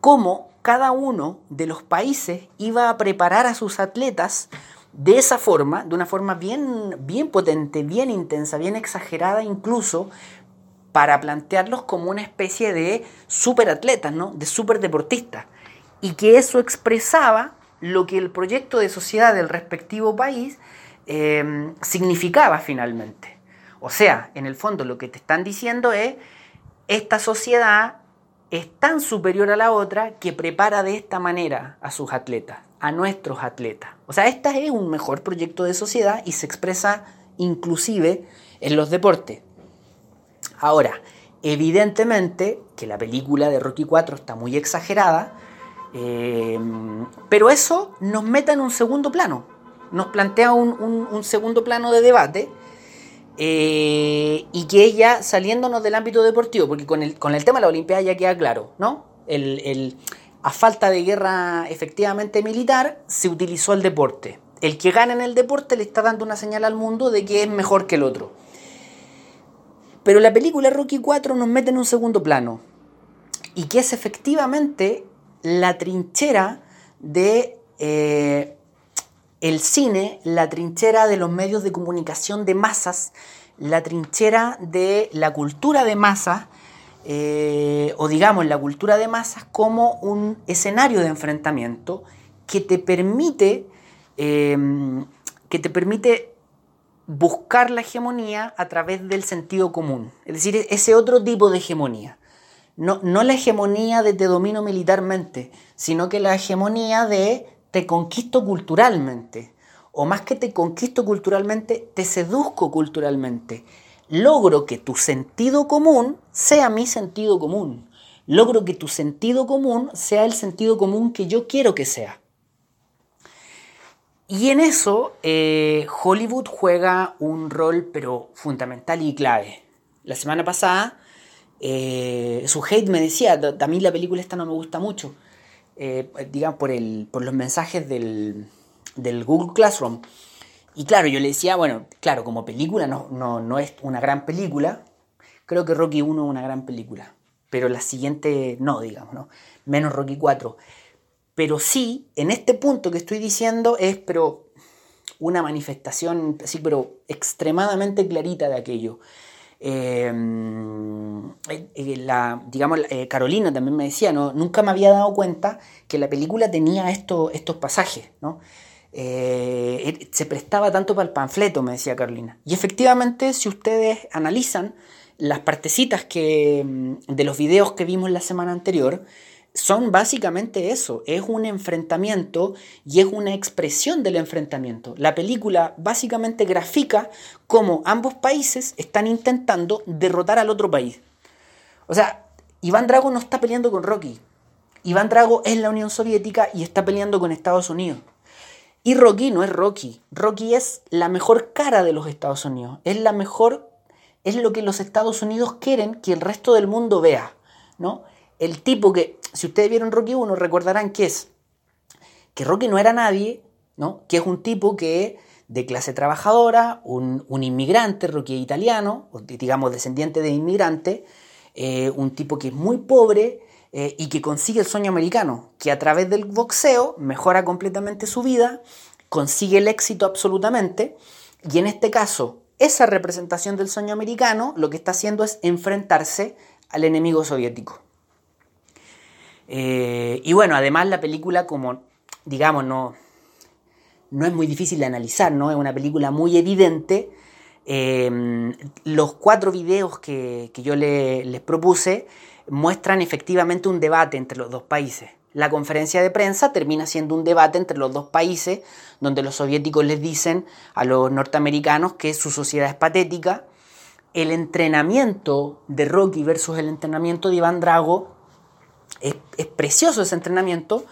Cómo cada uno de los países iba a preparar a sus atletas de esa forma, de una forma bien, bien potente, bien intensa, bien exagerada incluso, para plantearlos como una especie de superatletas, ¿no? de superdeportistas. Y que eso expresaba lo que el proyecto de sociedad del respectivo país eh, significaba finalmente. O sea, en el fondo lo que te están diciendo es, esta sociedad es tan superior a la otra que prepara de esta manera a sus atletas, a nuestros atletas. O sea, este es un mejor proyecto de sociedad y se expresa inclusive en los deportes. Ahora, evidentemente que la película de Rocky 4 está muy exagerada, Em, pero eso nos mete en un segundo plano, nos plantea un, segundo plano de debate eh, y que ella, saliéndonos del ámbito deportivo, porque con el, con el tema de la Olimpiada ya queda claro, ¿no? El, a falta de guerra efectivamente militar, se utilizó el deporte. El que gana en el deporte le está dando una señal al mundo de que es mejor que el otro. Pero la película Rocky 4 nos mete en un segundo plano. Y que es efectivamente la trinchera de eh, el cine, la trinchera de los medios de comunicación de masas, la trinchera de la cultura de masas, eh, o digamos la cultura de masas como un escenario de enfrentamiento que te permite, em, que te permite buscar la hegemonía a través del sentido común, es decir, ese otro tipo de hegemonía. No, la hegemonía de te domino militarmente, sino que la hegemonía de te conquisto culturalmente. O más que te conquisto culturalmente, te seduzco culturalmente. Logro que tu sentido común sea mi sentido común. Logro que tu sentido común sea el sentido común que yo quiero que sea. Y en eso eh, Hollywood juega un rol pero fundamental y clave. La semana pasada eh, su hate me decía, a mí la película esta no me gusta mucho, eh, digamos, por, el, por los mensajes del, Google Classroom. Y claro, yo le decía, bueno, claro, como película no, no, es una gran película, creo que Rocky 1 es una gran película, pero la siguiente no, digamos, ¿no? Menos Rocky 4. Pero sí, en este punto que estoy diciendo es, pero una manifestación, así, pero extremadamente clarita de aquello. Em, eh, eh, la, digamos, eh, Carolina también me decía, ¿no? nunca me había dado cuenta que la película tenía esto, estos pasajes, ¿no? se prestaba tanto para el panfleto, me decía Carolina. Y efectivamente, si ustedes analizan las partecitas que, mm, de los videos que vimos la semana anterior, son básicamente eso, es un enfrentamiento y es una expresión del enfrentamiento. La película básicamente grafica cómo ambos países están intentando derrotar al otro país. O sea, Iván Drago no está peleando con Rocky. Iván Drago es la Unión Soviética y está peleando con Estados Unidos. Y Rocky no es Rocky. Rocky es la mejor cara de los Estados Unidos. Es la mejor, es lo que los Estados Unidos quieren que el resto del mundo vea, ¿no? El tipo que, si ustedes vieron Rocky 1, recordarán que es que Rocky no era nadie ¿no? que es un tipo que de clase trabajadora, un, inmigrante, Rocky italiano, digamos descendiente de inmigrante, eh, un tipo que es muy pobre eh, y que consigue el sueño americano, que a través del boxeo mejora completamente su vida, consigue el éxito absolutamente, y en este caso, esa representación del sueño americano lo que está haciendo es enfrentarse al enemigo soviético. Eh, y bueno, además la película, como digamos, no, no es muy difícil de analizar, ¿no? Es una película muy evidente. Em, los cuatro videos que, yo les propuse muestran efectivamente un debate entre los dos países. La conferencia de prensa termina siendo un debate entre los dos países, donde los soviéticos les dicen a los norteamericanos que su sociedad es patética. El entrenamiento de Rocky versus el entrenamiento de Iván Drago es, precioso ese entrenamiento,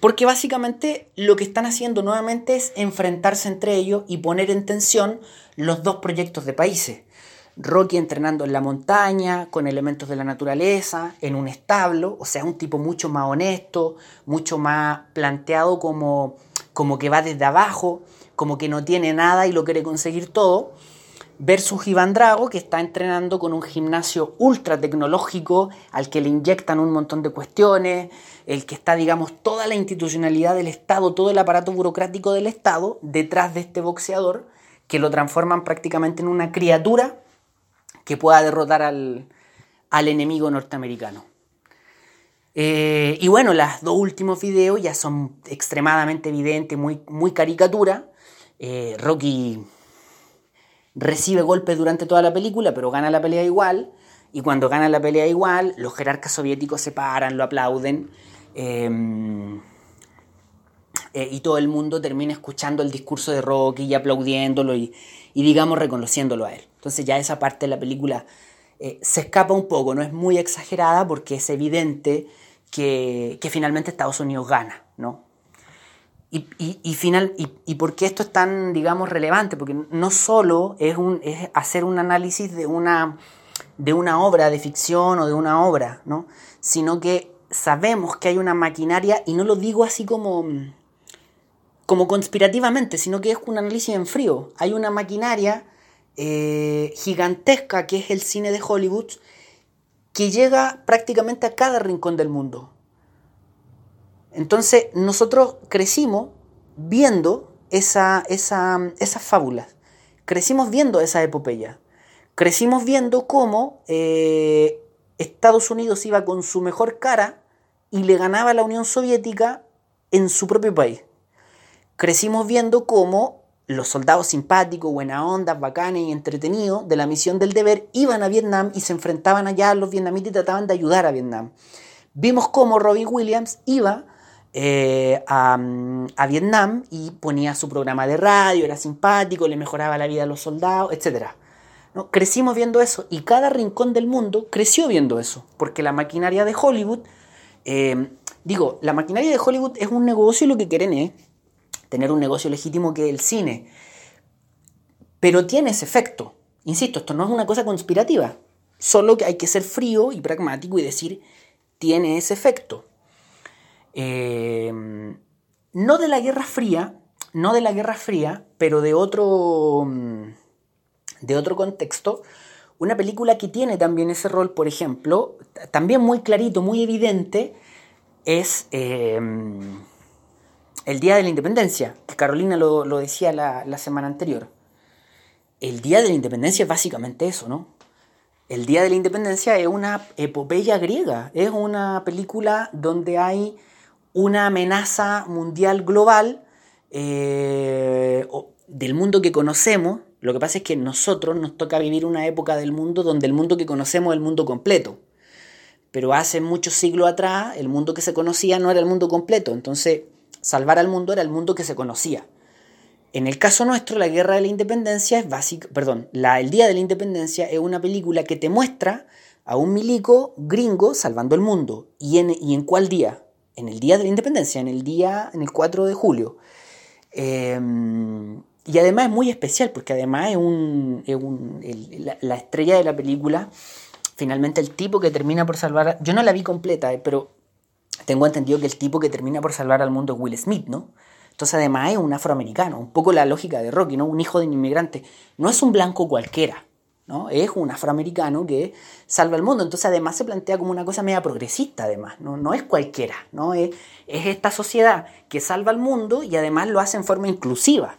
porque básicamente lo que están haciendo nuevamente es enfrentarse entre ellos y poner en tensión los dos proyectos de países. Rocky entrenando en la montaña, con elementos de la naturaleza, en un establo, o sea, un tipo mucho más honesto, mucho más planteado como, como que va desde abajo, como que no tiene nada y lo quiere conseguir todo versus Iván Drago, que está entrenando con un gimnasio ultra tecnológico al que le inyectan un montón de cuestiones, el que está, digamos, toda la institucionalidad del Estado, todo el aparato burocrático del Estado detrás de este boxeador, que lo transforman prácticamente en una criatura que pueda derrotar al, enemigo norteamericano. Eh, y bueno, los dos últimos videos ya son extremadamente evidentes, muy, muy caricatura. Eh, Rocky recibe golpes durante toda la película, pero gana la pelea igual. Y cuando gana la pelea igual, los jerarcas soviéticos se paran, lo aplauden. Em, eh, y todo el mundo termina escuchando el discurso de Rocky y aplaudiéndolo y, digamos reconociéndolo a él. Entonces ya esa parte de la película eh, se escapa un poco, no es muy exagerada porque es evidente que, que finalmente Estados Unidos gana, ¿no? Y, final, y, por qué esto es tan, digamos, relevante? Porque no solo es, un, es hacer un análisis de una, de una obra de ficción o de una obra, ¿no? sino que sabemos que hay una maquinaria, y no lo digo así como, como conspirativamente, sino que es un análisis en frío. Hay una maquinaria eh, gigantesca que es el cine de Hollywood que llega prácticamente a cada rincón del mundo. Entonces nosotros crecimos viendo esa, esas fábulas, crecimos viendo esa epopeya, crecimos viendo cómo eh, Estados Unidos iba con su mejor cara y le ganaba a la Unión Soviética en su propio país. Crecimos viendo cómo los soldados simpáticos, buena onda, bacanes y entretenidos de la misión del deber iban a Vietnam y se enfrentaban allá a los vietnamitas y trataban de ayudar a Vietnam. Vimos cómo Robin Williams iba eh, a, Vietnam y ponía su programa de radio, era simpático, le mejoraba la vida a los soldados, etc. ¿No? Crecimos viendo eso y cada rincón del mundo creció viendo eso, porque la maquinaria de Hollywood, eh, digo, la maquinaria de Hollywood es un negocio y lo que quieren es tener un negocio legítimo que el cine, pero tiene ese efecto. Insisto, esto no es una cosa conspirativa, solo que hay que ser frío y pragmático y decir, tiene ese efecto. Eh, no de la Guerra Fría, no de la Guerra Fría, pero de otro, mm, de otro contexto. Una película que tiene también ese rol, por ejemplo, también muy clarito, muy evidente, es eh, el Día de la Independencia, que Carolina lo, decía la, la, semana anterior. El Día de la Independencia es básicamente eso, ¿no? El Día de la Independencia es una epopeya griega, es una película donde hay una amenaza mundial global eh, del mundo que conocemos. Lo que pasa es que nosotros nos toca vivir una época del mundo donde el mundo que conocemos es el mundo completo. Pero hace muchos siglos atrás el mundo que se conocía no era el mundo completo. Entonces, salvar al mundo era el mundo que se conocía. En el caso nuestro, la Guerra de la Independencia es básica, perdón, la, el Día de la Independencia es una película que te muestra a un milico gringo salvando el mundo. ¿Y en, y en cuál día? En el día de la independencia, en el día, en el 4 de julio. Em, y además es muy especial porque además es, un, la, estrella de la película, finalmente el tipo que termina por salvar, yo no la vi completa, eh, pero tengo entendido que el tipo que termina por salvar al mundo es Will Smith, ¿no? Entonces además es un afroamericano, un poco la lógica de Rocky, ¿no? Un hijo de un inmigrante. No es un blanco cualquiera, ¿no? Es un afroamericano que salva el mundo. Entonces además se plantea como una cosa media progresista, además, no, no es cualquiera, ¿no? Es, es esta sociedad que salva el mundo y además lo hace en forma inclusiva.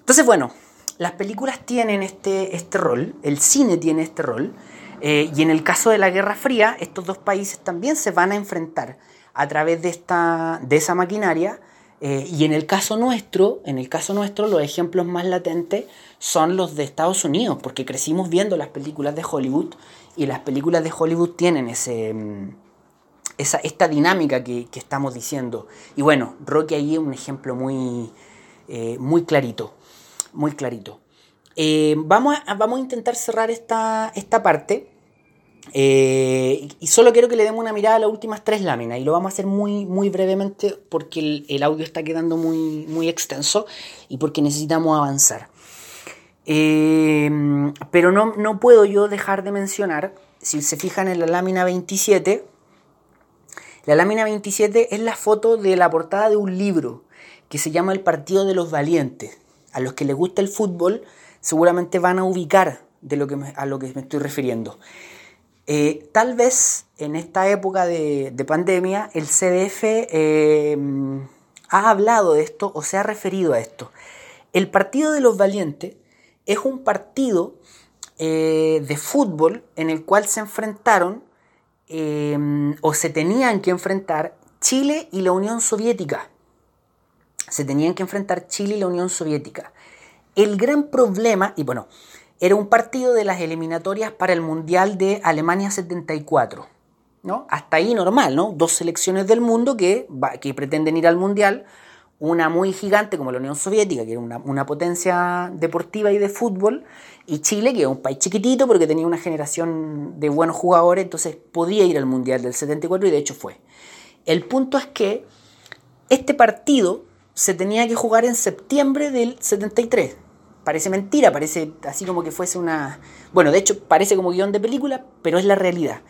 Entonces, bueno, las películas tienen este, este rol, el cine tiene este rol, eh, y en el caso de la Guerra Fría, estos dos países también se van a enfrentar a través de, esta, de esa maquinaria. Eh, y en el caso nuestro, en el caso nuestro, los ejemplos más latentes son los de Estados Unidos, porque crecimos viendo las películas de Hollywood y las películas de Hollywood tienen ese, mm, esa, esta dinámica que, que estamos diciendo. Y bueno, Rocky ahí es un ejemplo muy, eh, muy clarito, muy clarito. vamos, a, vamos a intentar cerrar esta, esta parte eh, y solo quiero que le demos una mirada a las últimas tres láminas y lo vamos a hacer muy, muy brevemente porque el, audio está quedando muy, muy extenso y porque necesitamos avanzar. Eh, pero no, no, puedo yo dejar de mencionar, si se fijan en la lámina 27, la lámina 27 es la foto de la portada de un libro que se llama El Partido de los Valientes. A los que les gusta el fútbol seguramente van a ubicar de lo que a lo que me estoy refiriendo. Eh, tal vez en esta época de, pandemia el CDF eh, ha hablado de esto o se ha referido a esto. El Partido de los Valientes es un partido eh, de fútbol en el cual se enfrentaron o se tenían que enfrentar Chile y la Unión Soviética. Se tenían que enfrentar Chile y la Unión Soviética. El gran problema, y bueno, era un partido de las eliminatorias para el Mundial de Alemania 74. ¿no? Hasta ahí normal, ¿no? Dos selecciones del mundo que, que pretenden ir al Mundial, una muy gigante como la Unión Soviética, que era una, potencia deportiva y de fútbol, y Chile, que era un país chiquitito porque tenía una generación de buenos jugadores, entonces podía ir al Mundial del 74 y de hecho fue. El punto es que este partido se tenía que jugar en septiembre del 73 parece mentira, parece así como que fuese una... Bueno, de hecho parece como guion de película, pero es la realidad.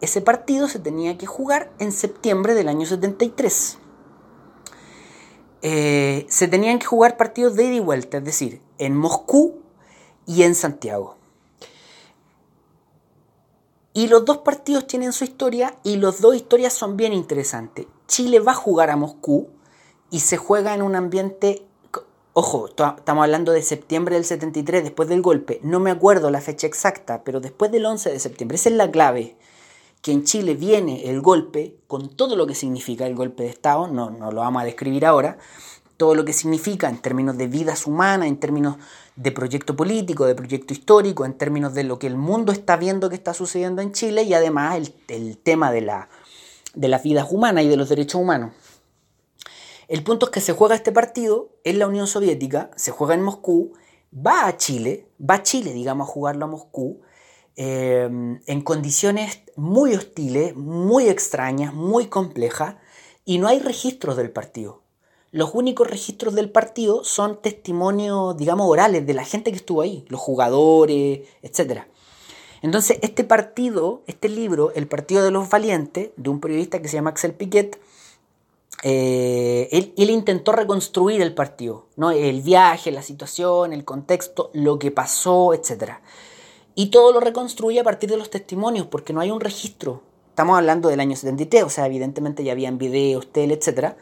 Ese partido se tenía que jugar en septiembre del año 73. Eh, se tenían que jugar partidos de ida y vuelta, es decir, en Moscú y en Santiago. Y los dos partidos tienen su historia y los dos historias son bien interesantes. Chile va a jugar a Moscú y se juega en un ambiente Ojo, estamos hablando de septiembre del 73, después del golpe. No me acuerdo la fecha exacta, pero después del 11 de septiembre. Esa es la clave. Que en Chile viene el golpe, con todo lo que significa el golpe de Estado, no, no lo vamos a describir ahora, todo lo que significa en términos de vidas humanas, en términos de proyecto político, de proyecto histórico, en términos de lo que el mundo está viendo que está sucediendo en Chile y además el, tema de, la, de las vidas humanas y de los derechos humanos. El punto es que se juega este partido en la Unión Soviética, se juega en Moscú, va a Chile, va a Chile, digamos, a jugarlo a Moscú, eh, en condiciones muy hostiles, muy extrañas, muy complejas, y no hay registros del partido. Los únicos registros del partido son testimonios, digamos, orales de la gente que estuvo ahí, los jugadores, etc. Entonces, este partido, este libro, El Partido de los Valientes, de un periodista que se llama Axel Piquet, eh, él, intentó reconstruir el partido, ¿no? el viaje, la situación, el contexto, lo que pasó, etc. Y todo lo reconstruye a partir de los testimonios, porque no hay un registro. Estamos hablando del año 73, o sea, evidentemente ya habían videos, tele, etc.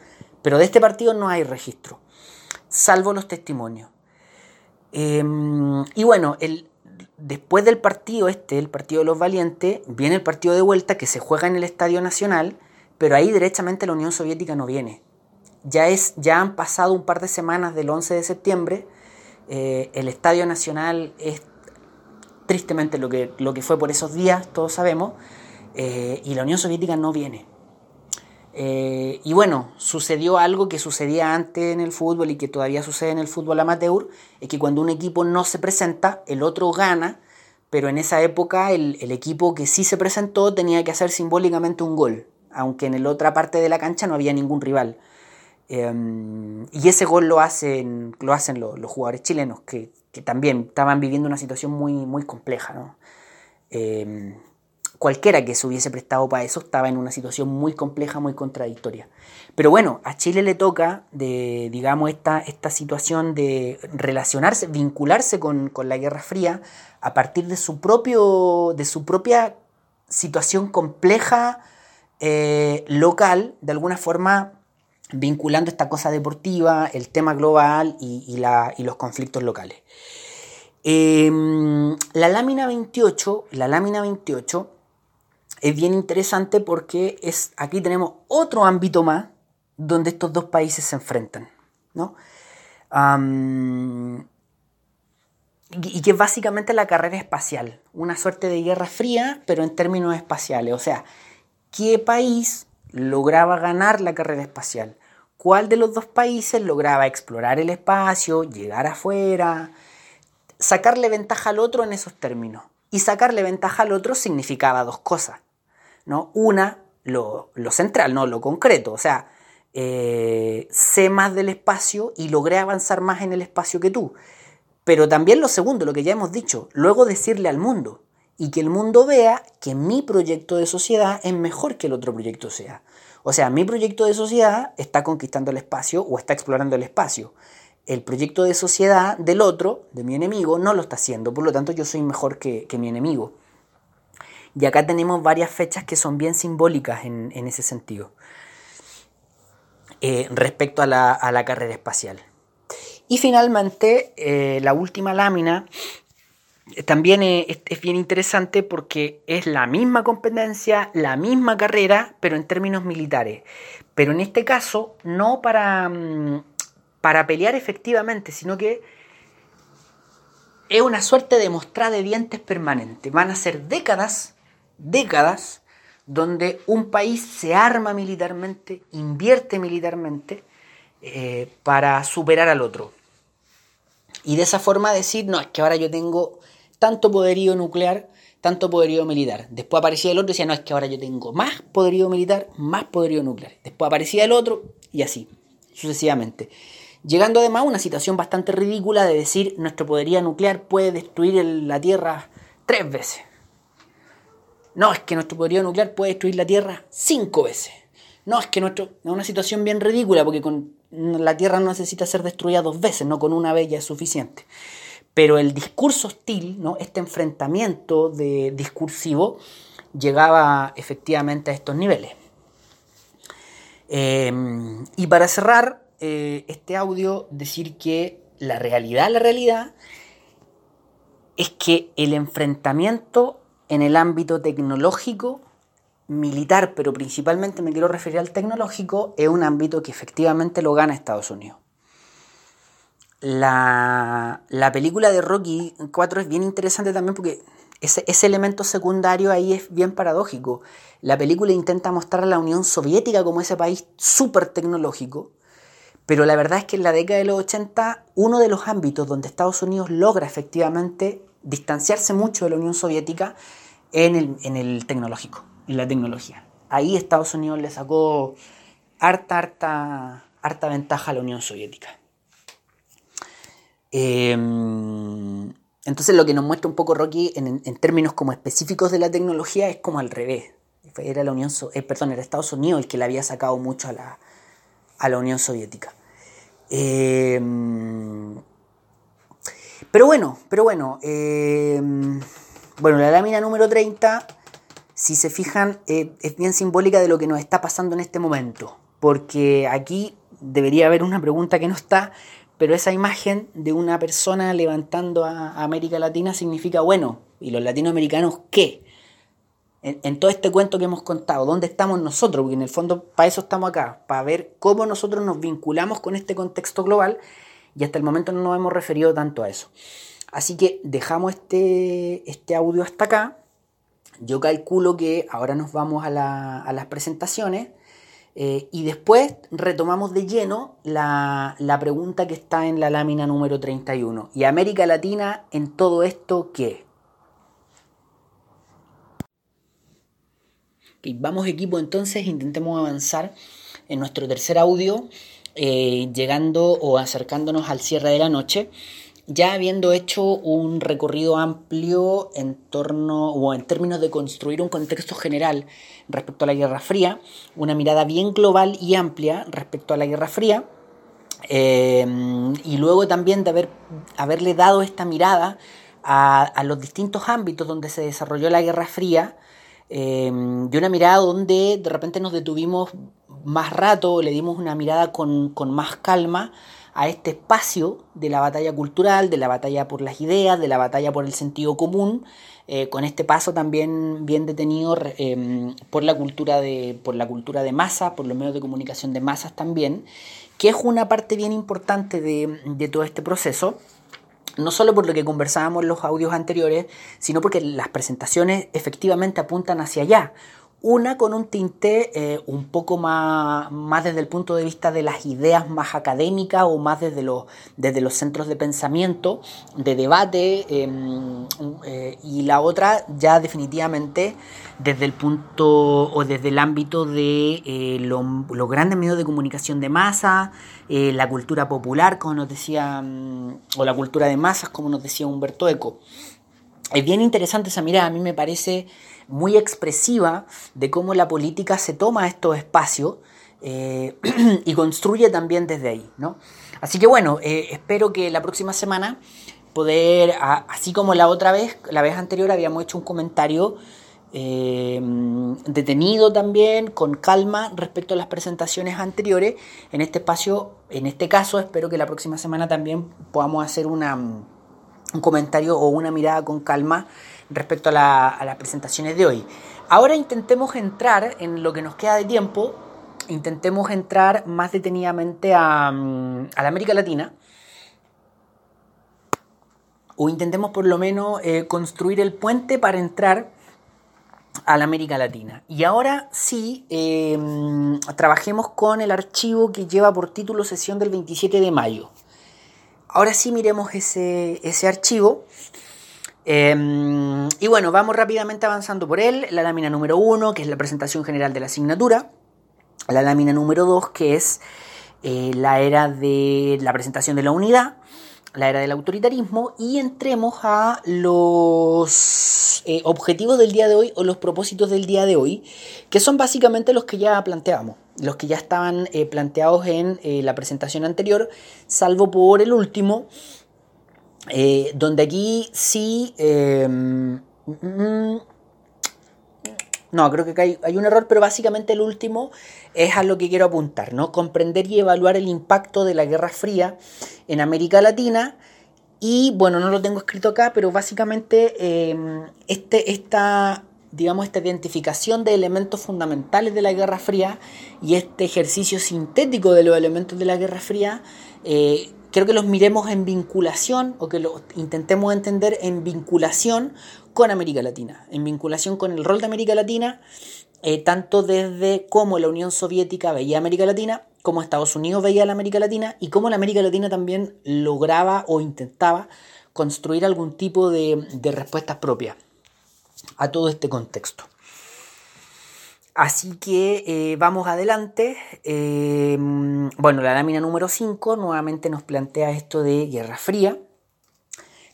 Pero de este partido no hay registro, salvo los testimonios. Em, y bueno, el, después del partido este, el partido de los valientes, viene el partido de vuelta que se juega en el Estadio Nacional pero ahí derechamente la Unión Soviética no viene. Ya, es, ya han pasado un par de semanas del 11 de septiembre, eh, el Estadio Nacional es tristemente lo que, lo que fue por esos días, todos sabemos, eh, y la Unión Soviética no viene. Eh, y bueno, sucedió algo que sucedía antes en el fútbol y que todavía sucede en el fútbol amateur, es que cuando un equipo no se presenta, el otro gana, pero en esa época el, el equipo que sí se presentó tenía que hacer simbólicamente un gol aunque en la otra parte de la cancha no había ningún rival. Em, y ese gol lo hacen, lo hacen los, jugadores chilenos, que, también estaban viviendo una situación muy, muy compleja. Em, cualquiera que se hubiese prestado para eso estaba en una situación muy compleja, muy contradictoria. Pero bueno, a Chile le toca, de, digamos, esta, esta situación de relacionarse, vincularse con, la Guerra Fría a partir de su, propio, de su propia situación compleja eh, local, de alguna forma vinculando esta cosa deportiva, el tema global y, los conflictos locales. Em, la lámina 28, la lámina 28 es bien interesante porque es, aquí tenemos otro ámbito más donde estos dos países se enfrentan. ¿no? y que es básicamente la carrera espacial, una suerte de guerra fría, pero en términos espaciales. O sea, ¿qué país lograba ganar la carrera espacial? ¿Cuál de los dos países lograba explorar el espacio, llegar afuera, sacarle ventaja al otro en esos términos? Y sacarle ventaja al otro significaba dos cosas. ¿no? Una, lo, central, no lo concreto. O sea, eh, sé más del espacio y logré avanzar más en el espacio que tú. Pero también lo segundo, lo que ya hemos dicho, luego decirle al mundo y que el mundo vea que mi proyecto de sociedad es mejor que el otro proyecto sea. O sea, mi proyecto de sociedad está conquistando el espacio o está explorando el espacio. El proyecto de sociedad del otro, de mi enemigo, no lo está haciendo. Por lo tanto, yo soy mejor que mi enemigo. Y acá tenemos varias fechas que son bien simbólicas en, ese sentido, eh, respecto a la, carrera espacial. Y finalmente, eh, la última lámina también es, bien interesante porque es la misma competencia, la misma carrera, pero en términos militares. Pero en este caso, no para, mm, para pelear efectivamente, sino que es una suerte de mostrada de dientes permanente. Van a ser décadas décadas donde un país se arma militarmente, invierte militarmente eh, para superar al otro. Y de esa forma decir, no, es que ahora yo tengo tanto poderío nuclear, tanto poderío militar. Después aparecía el otro y decía, no, es que ahora yo tengo más poderío militar, más poderío nuclear. Después aparecía el otro y así, sucesivamente. Llegando además a una situación bastante ridícula de decir, nuestro poderío nuclear puede destruir la Tierra tres veces. No, es que nuestro poderío nuclear puede destruir la Tierra cinco veces. No, es que nuestro. Es una situación bien ridícula porque con la Tierra no necesita ser destruida dos veces, no con una vez ya es suficiente. Pero el discurso hostil, ¿no? este enfrentamiento de, discursivo, llegaba efectivamente a estos niveles. Em, y para cerrar eh, este audio, decir que la realidad, la realidad, es que el enfrentamiento en el ámbito tecnológico, militar, pero principalmente me quiero referir al tecnológico, es un ámbito que efectivamente lo gana Estados Unidos. La, película de Rocky 4 es bien interesante también porque ese, ese, elemento secundario ahí es bien paradójico. La película intenta mostrar a la Unión Soviética como ese país súper tecnológico, pero la verdad es que en la década de los 80 uno de los ámbitos donde Estados Unidos logra efectivamente distanciarse mucho de la Unión Soviética en el, tecnológico, en la tecnología. Ahí Estados Unidos le sacó harta, harta, harta ventaja a la Unión Soviética. Em, entonces lo que nos muestra un poco Rocky en, términos como específicos de la tecnología es como al revés. Era la Unión, eh, perdón, era Estados Unidos el que le había sacado mucho a la, a la Unión Soviética. Eh, pero bueno, pero bueno. Eh, bueno, la lámina número 30, si se fijan, eh, es bien simbólica de lo que nos está pasando en este momento. Porque aquí debería haber una pregunta que no está, pero esa imagen de una persona levantando a América Latina significa, bueno, ¿y los latinoamericanos qué? En, todo este cuento que hemos contado, ¿dónde estamos nosotros? Porque en el fondo para eso estamos acá, para ver cómo nosotros nos vinculamos con este contexto global y hasta el momento no nos hemos referido tanto a eso. Así que dejamos este, este audio hasta acá. Yo calculo que ahora nos vamos a, las presentaciones eh, y después retomamos de lleno la, pregunta que está en la lámina número 31. ¿Y América Latina en todo esto qué? vamos equipo entonces, intentemos avanzar en nuestro tercer audio, eh, llegando o acercándonos al cierre de la noche. Ya habiendo hecho un recorrido amplio en torno o en términos de construir un contexto general respecto a la Guerra Fría, una mirada bien global y amplia respecto a la Guerra Fría, eh, y luego también de haber, haberle dado esta mirada a, los distintos ámbitos donde se desarrolló la Guerra Fría, eh, de una mirada donde de repente nos detuvimos más rato, le dimos una mirada con, con más calma a este espacio de la batalla cultural, de la batalla por las ideas, de la batalla por el sentido común, eh, con este paso también bien detenido em, por, la cultura de, por la cultura de masa, por los medios de comunicación de masas también, que es una parte bien importante de, de todo este proceso no solo por lo que conversábamos en los audios anteriores, sino porque las presentaciones efectivamente apuntan hacia allá. Una con un tinte eh, un poco más, más desde el punto de vista de las ideas más académicas o más desde los, desde los centros de pensamiento, de debate, em, eh, y la otra ya definitivamente desde el punto o desde el ámbito de eh, los grandes medios de comunicación de masa, la cultura popular, como nos decía, mm, o la cultura de masas, como nos decía Humberto Eco. Es bien interesante esa mirada, a mí me parece muy expresiva de cómo la política se toma estos espacios eh, y construye también desde ahí. ¿no? Así que bueno, eh, espero que la próxima semana poder, así como la otra vez, la vez anterior habíamos hecho un comentario eh, detenido también, con calma respecto a las presentaciones anteriores, en este espacio, en este caso, espero que la próxima semana también podamos hacer una, un comentario o una mirada con calma respecto a, las presentaciones de hoy. Ahora intentemos entrar en lo que nos queda de tiempo, intentemos entrar más detenidamente a, mm, la América Latina o intentemos por lo menos eh, construir el puente para entrar a la América Latina. Y ahora sí, em, trabajemos con el archivo que lleva por título sesión del 27 de mayo. Ahora sí miremos ese, ese archivo Em, y bueno, vamos rápidamente avanzando por él. La lámina número 1, que es la presentación general de la asignatura. La lámina número 2, que es eh, la era de la presentación de la unidad, la era del autoritarismo. Y entremos a los eh, objetivos del día de hoy o los propósitos del día de hoy, que son básicamente los que ya planteamos, los que ya estaban eh, planteados en la presentación anterior, salvo por el último eh, donde aquí sí... Em, mm, no, creo que hay, hay, un error, pero básicamente el último es a lo que quiero apuntar, ¿no? Comprender y evaluar el impacto de la Guerra Fría en América Latina. Y bueno, no lo tengo escrito acá, pero básicamente em, este, esta, digamos, esta identificación de elementos fundamentales de la Guerra Fría y este ejercicio sintético de los elementos de la Guerra Fría eh, Quiero que los miremos en vinculación o que los intentemos entender en vinculación con América Latina, en vinculación con el rol de América Latina, eh, tanto desde cómo la Unión Soviética veía América Latina, cómo Estados Unidos veía la América Latina y cómo la América Latina también lograba o intentaba construir algún tipo de, de respuestas propias a todo este contexto. Así que eh, vamos adelante. Eh, bueno, la lámina número 5 nuevamente nos plantea esto de Guerra Fría.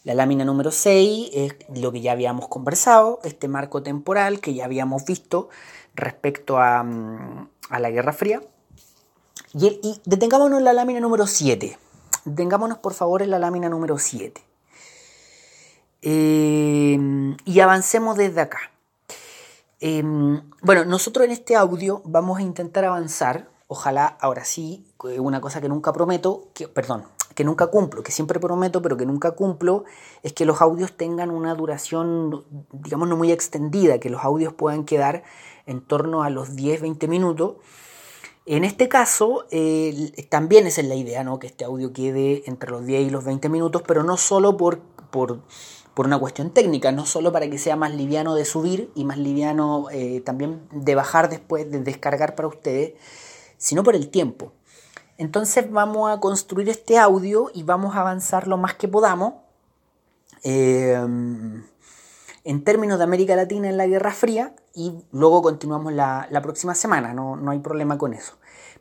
La lámina número 6 es lo que ya habíamos conversado, este marco temporal que ya habíamos visto respecto a, mm, la Guerra Fría. Y, detengámonos en la lámina número 7. Detengámonos por favor en la lámina número 7. Eh, y avancemos desde acá. Em, bueno, nosotros en este audio vamos a intentar avanzar, ojalá ahora sí, una cosa que nunca prometo, que, perdón, que nunca cumplo, que siempre prometo, pero que nunca cumplo, es que los audios tengan una duración, digamos, no muy extendida, que los audios puedan quedar en torno a los 10-20 minutos. En este caso, también esa es la idea, ¿no? que este audio quede entre los 10 y los 20 minutos, pero no solo por, por por una cuestión técnica, no solo para que sea más liviano de subir y más liviano eh, también de bajar después, de descargar para ustedes, sino por el tiempo. Entonces vamos a construir este audio y vamos a avanzar lo más que podamos. Eh, en términos de América Latina en la Guerra Fría y luego continuamos la, próxima semana, no, no hay problema con eso.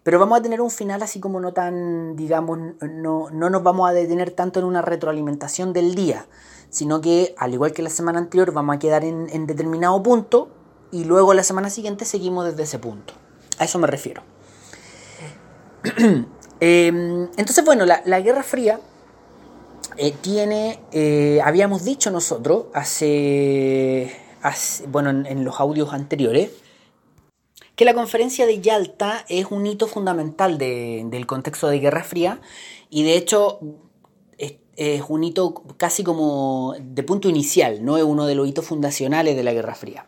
pero vamos a tener un final así como no tan, digamos, no, no nos vamos a detener tanto en una retroalimentación del día, sino que al igual que la semana anterior vamos a quedar en, en determinado punto y luego la semana siguiente seguimos desde ese punto. A eso me refiero. Em, entonces, bueno, la, Guerra Fría eh, tiene, eh, habíamos dicho nosotros hace, bueno, en, los audios anteriores, que la conferencia de Yalta es un hito fundamental del contexto de Guerra Fría y de hecho es, un hito casi como de punto inicial, no es uno de los hitos fundacionales de la Guerra Fría.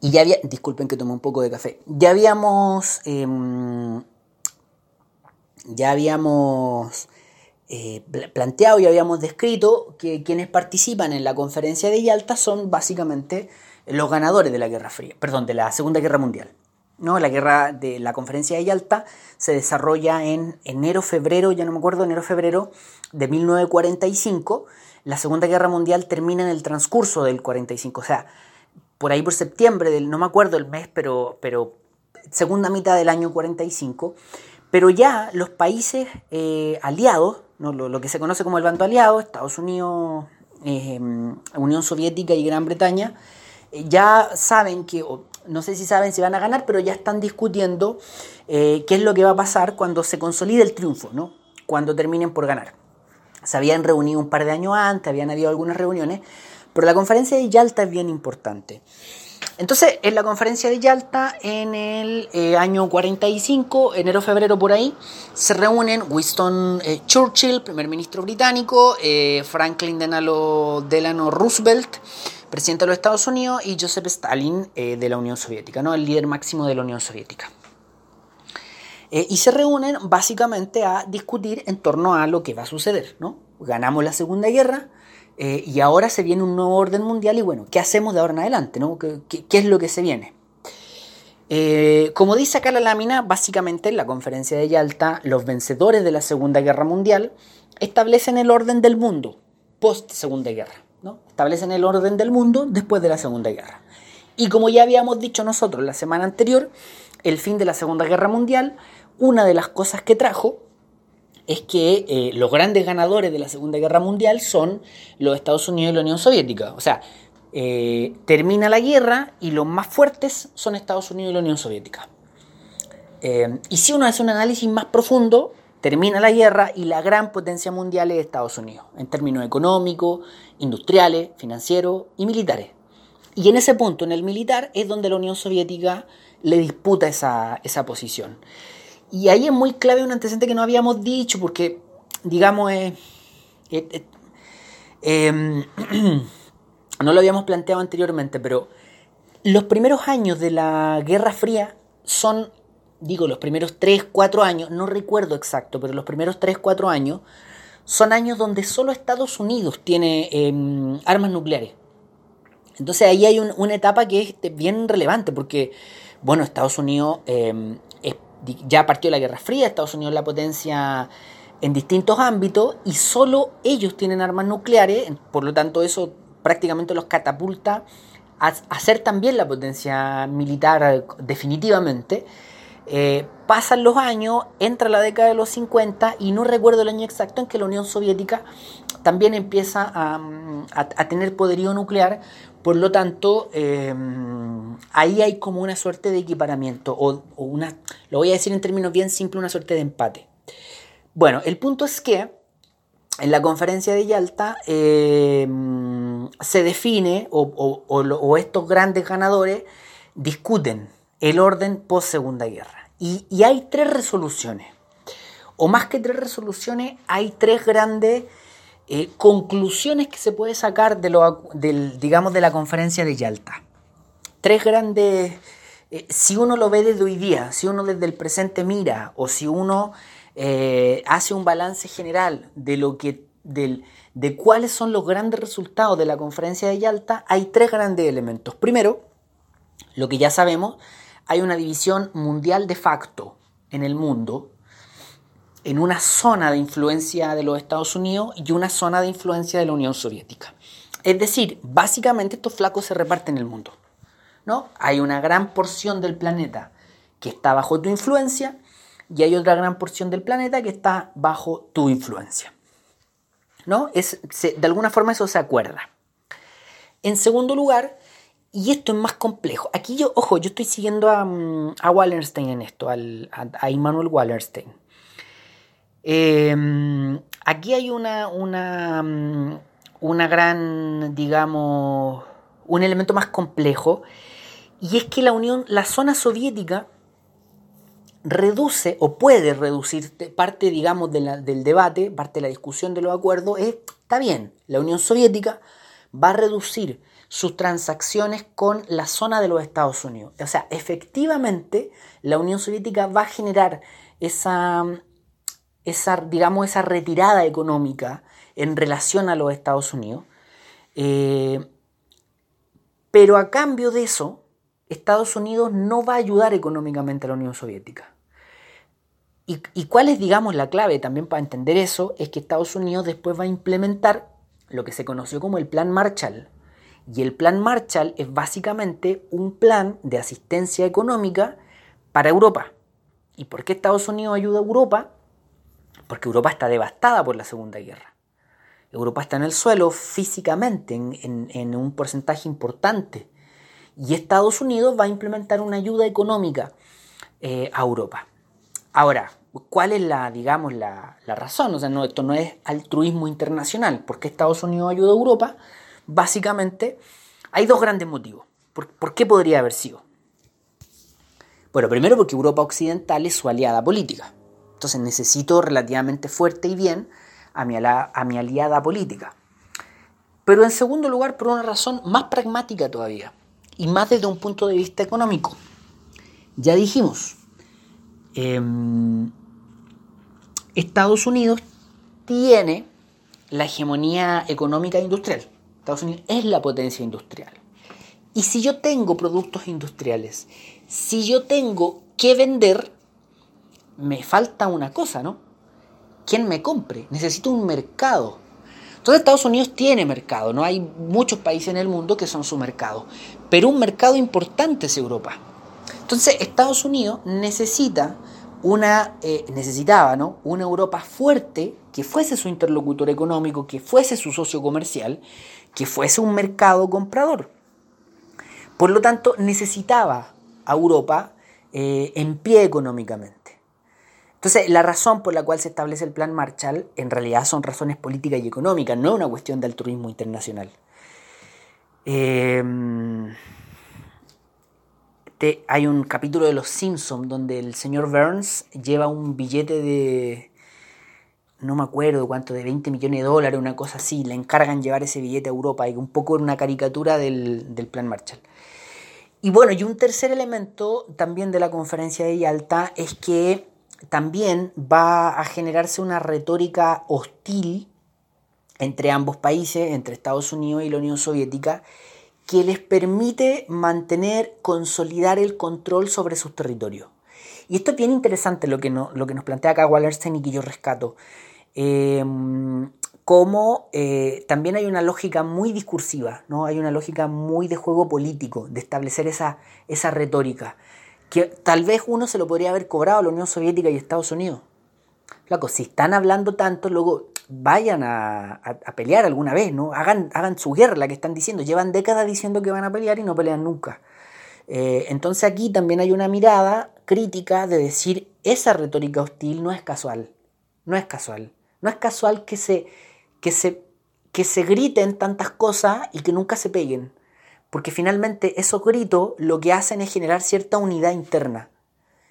Y ya había, disculpen que tomé un poco de café, ya habíamos, em, ya habíamos eh, planteado y habíamos descrito que quienes participan en la conferencia de Yalta son básicamente los ganadores de la Guerra Fría, perdón, de la Segunda Guerra Mundial. ¿No? La guerra de la conferencia de Yalta se desarrolla en enero, febrero, ya no me acuerdo, enero, febrero de 1945. La Segunda Guerra Mundial termina en el transcurso del 45, o sea, por ahí por septiembre, del, no me acuerdo el mes, pero, pero segunda mitad del año 45, pero ya los países eh, aliados, lo, que se conoce como el bando aliado, Estados Unidos, eh, Unión Soviética y Gran Bretaña, eh, ya saben que, no sé si saben si van a ganar, pero ya están discutiendo qué es lo que va a pasar cuando se consolide el triunfo, ¿no? cuando terminen por ganar. Se habían reunido un par de años antes, habían habido algunas reuniones, pero la conferencia de Yalta es bien importante. Entonces, en la conferencia de Yalta, en el eh, año 45, enero-febrero por ahí, se reúnen Winston eh, Churchill, primer ministro británico, eh, Franklin Delano, Roosevelt, presidente de los Estados Unidos, y Joseph Stalin de la Unión Soviética, ¿no? el líder máximo de la Unión Soviética. y se reúnen básicamente a discutir en torno a lo que va a suceder. ¿no? Ganamos la Segunda Guerra, eh, y ahora se viene un nuevo orden mundial y bueno, ¿qué hacemos de ahora en adelante? ¿no? ¿Qué, es lo que se viene? Eh, como dice acá la lámina, básicamente en la conferencia de Yalta, los vencedores de la Segunda Guerra Mundial establecen el orden del mundo post Segunda Guerra. Establecen el orden del mundo después de la Segunda Guerra. Y como ya habíamos dicho nosotros la semana anterior, el fin de la Segunda Guerra Mundial, una de las cosas que trajo es que eh, los grandes ganadores de la Segunda Guerra Mundial son los Estados Unidos y la Unión Soviética. O sea, eh, termina la guerra y los más fuertes son Estados Unidos y la Unión Soviética. Eh, y si uno hace un análisis más profundo, termina la guerra y la gran potencia mundial es Estados Unidos, en términos económicos, industriales, financieros y militares. Y en ese punto, en el militar, es donde la Unión Soviética le disputa esa, esa posición. Y ahí es muy clave un antecedente que no habíamos dicho, porque, digamos, eh, no lo habíamos planteado anteriormente, pero los primeros años de la Guerra Fría son, digo, los primeros 3, 4 años, no recuerdo exacto, pero los primeros 3, 4 años son años donde solo Estados Unidos tiene em, armas nucleares. Entonces ahí hay una etapa que es bien relevante porque, bueno, Estados Unidos em, ya partió la Guerra Fría, Estados Unidos es la potencia en distintos ámbitos y solo ellos tienen armas nucleares, por lo tanto eso prácticamente los catapulta a, ser también la potencia militar definitivamente. Eh, pasan los años, entra la década de los 50 y no recuerdo el año exacto en que la Unión Soviética también empieza a tener poderío nuclear, por lo tanto, em, ahí hay como una suerte de equiparamiento, o, una, lo voy a decir en términos bien simples, una suerte de empate. Bueno, el punto es que en la conferencia de Yalta em, se define, o, estos grandes ganadores discuten el orden post Segunda Guerra. Y, hay tres resoluciones, o más que tres resoluciones, hay tres grandes eh, conclusiones que se puede sacar de lo, digamos, de la conferencia de Yalta. Tres grandes, eh, si uno lo ve desde hoy día, si uno desde el presente mira, o si uno eh, hace un balance general de lo que, del, de cuáles son los grandes resultados de la conferencia de Yalta, hay tres grandes elementos. Primero, lo que ya sabemos, hay una división mundial de facto en el mundo en una zona de influencia de los Estados Unidos y una zona de influencia de la Unión Soviética. Es decir, básicamente estos flacos se reparten en el mundo. ¿no? Hay una gran porción del planeta que está bajo tu influencia y hay otra gran porción del planeta que está bajo tu influencia. ¿No? Es, de alguna forma eso se acuerda. En segundo lugar, y esto es más complejo, aquí yo, ojo, yo estoy siguiendo a, mm, a Wallerstein en esto, al, a, Immanuel Wallerstein. Em, aquí hay una, una, mm, una gran, digamos, un elemento más complejo, y es que la Unión, la zona soviética reduce o puede reducir parte, digamos, del debate, parte de la discusión de los acuerdos, es, está bien, la Unión Soviética va a reducir sus transacciones con la zona de los Estados Unidos. O sea, efectivamente, la Unión Soviética va a generar esa, esa digamos, esa retirada económica en relación a los Estados Unidos. Eh, pero a cambio de eso, Estados Unidos no va a ayudar económicamente a la Unión Soviética. Y, cuál es, digamos, la clave también para entender eso? Es que Estados Unidos después va a implementar lo que se conoció como el Plan Marshall. Y el Plan Marshall es básicamente un plan de asistencia económica para Europa. ¿Y por qué Estados Unidos ayuda a Europa? Porque Europa está devastada por la Segunda Guerra. Europa está en el suelo físicamente, en un porcentaje importante. Y Estados Unidos va a implementar una ayuda económica eh, a Europa. Ahora, ¿cuál es la, digamos, la, razón? O sea, no, esto no es altruismo internacional. ¿Por qué Estados Unidos ayuda a Europa? Básicamente, hay dos grandes motivos. ¿Por, qué podría haber sido? Bueno, primero porque Europa Occidental es su aliada política. Entonces necesito relativamente fuerte y bien a mi, aliada política. Pero en segundo lugar, por una razón más pragmática todavía y más desde un punto de vista económico. Ya dijimos, em, Estados Unidos tiene la hegemonía económica e industrial. Estados Unidos es la potencia industrial. Y si yo tengo productos industriales, si yo tengo que vender, me falta una cosa, ¿no? ¿Quién me compre? Necesito un mercado. Entonces Estados Unidos tiene mercado, no hay muchos países en el mundo que son su mercado, pero un mercado importante es Europa. Entonces Estados Unidos necesita una, eh, necesitaba ¿no? una Europa fuerte que fuese su interlocutor económico, que fuese su socio comercial, que fuese un mercado comprador. Por lo tanto, necesitaba a Europa eh, en pie económicamente. Entonces, la razón por la cual se establece el Plan Marshall en realidad son razones políticas y económicas, no es una cuestión de altruismo internacional. Hay un capítulo de Los Simpsons donde el señor Burns lleva un billete de, no me acuerdo cuánto, de 20 millones de dólares, una cosa así, le encargan llevar ese billete a Europa y un poco una caricatura del, del Plan Marshall. Y bueno, y un tercer elemento también de la conferencia de Yalta es que también va a generarse una retórica hostil entre ambos países, entre Estados Unidos y la Unión Soviética, que les permite mantener, consolidar el control sobre sus territorios. Y esto es bien interesante lo que, lo que nos plantea acá Wallerstein y que yo rescato. Em, como eh, también hay una lógica muy discursiva, ¿no? hay una lógica muy de juego político, de establecer esa, esa retórica que tal vez uno se lo podría haber cobrado a la Unión Soviética y Estados Unidos. Flaco, si están hablando tanto, luego vayan a, pelear alguna vez, ¿no? Hagan, hagan su guerra, la que están diciendo. Llevan décadas diciendo que van a pelear y no pelean nunca. Eh, entonces aquí también hay una mirada crítica de decir, esa retórica hostil no es casual. No es casual. No es casual que se, que se, que se griten tantas cosas y que nunca se peguen porque finalmente esos gritos lo que hacen es generar cierta unidad interna,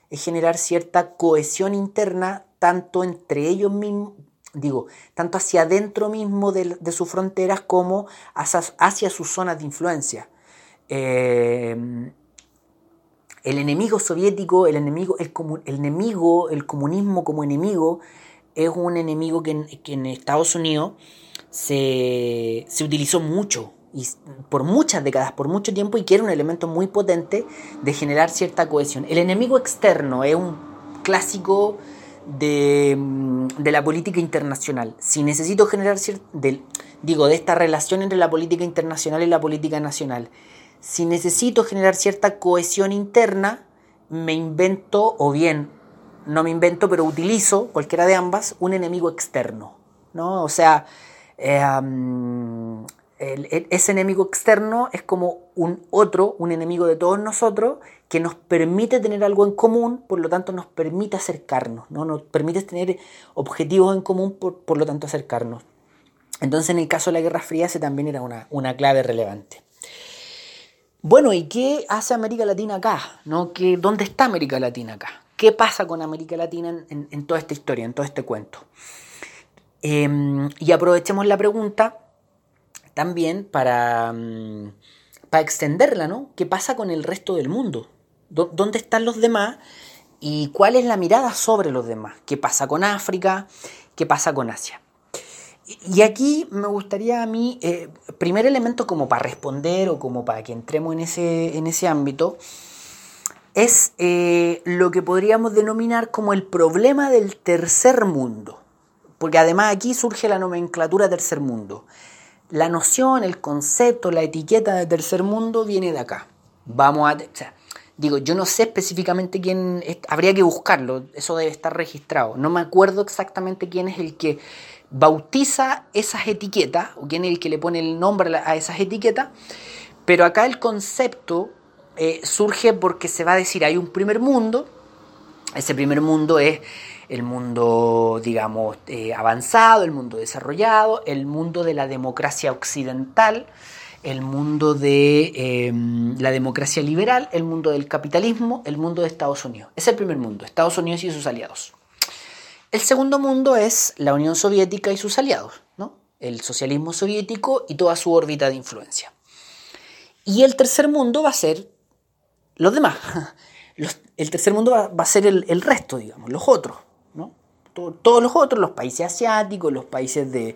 es generar cierta cohesión interna tanto entre ellos mismos, digo, tanto hacia adentro mismo de, sus fronteras como hacia, sus zonas de influencia. Eh, el enemigo soviético, el enemigo, el, el, enemigo, el comunismo como enemigo, es un enemigo que en, Estados Unidos se, se utilizó mucho y por muchas décadas, por mucho tiempo, y que era un elemento muy potente de generar cierta cohesión. El enemigo externo es un clásico de, mm, la política internacional. Si necesito generar digo, de esta relación entre la política internacional y la política nacional, si necesito generar cierta cohesión interna, me invento, o bien no me invento, pero utilizo, cualquiera de ambas, un enemigo externo. ¿no? O sea, eh, ese enemigo externo es como un otro, un enemigo de todos nosotros, que nos permite tener algo en común, por lo tanto nos permite acercarnos, ¿no? nos permite tener objetivos en común, por, lo tanto acercarnos. Entonces en el caso de la Guerra Fría ese también era una, clave relevante. Bueno, ¿y qué hace América Latina acá? ¿No? ¿Qué, ¿Dónde está América Latina acá? ¿Qué pasa con América Latina en, toda esta historia, en todo este cuento? Em, y aprovechemos la pregunta también para, mm, para extenderla, ¿no? ¿Qué pasa con el resto del mundo? ¿Dónde están los demás? ¿Y cuál es la mirada sobre los demás? ¿Qué pasa con África? ¿Qué pasa con Asia? Y aquí me gustaría a mí, eh, primer elemento como para responder o como para que entremos en ese, en ese ámbito, es eh, lo que podríamos denominar como el problema del tercer mundo. Porque además aquí surge la nomenclatura tercer mundo. La noción, el concepto, la etiqueta de tercer mundo viene de acá. Vamos a... digo, yo no sé específicamente quién... habría que buscarlo, eso debe estar registrado. No me acuerdo exactamente quién es el que bautiza esas etiquetas, o quién es el que le pone el nombre a esas etiquetas, pero acá el concepto eh, surge porque se va a decir, hay un primer mundo, ese primer mundo es el mundo, digamos, eh, avanzado, el mundo desarrollado, el mundo de la democracia occidental, el mundo de em, la democracia liberal, el mundo del capitalismo, el mundo de Estados Unidos. Es el primer mundo, Estados Unidos y sus aliados. El segundo mundo es la Unión Soviética y sus aliados, ¿no? el socialismo soviético y toda su órbita de influencia. Y el tercer mundo va a ser los demás. el tercer mundo va, a ser el resto, digamos, los otros todos los otros, los países asiáticos, los países de,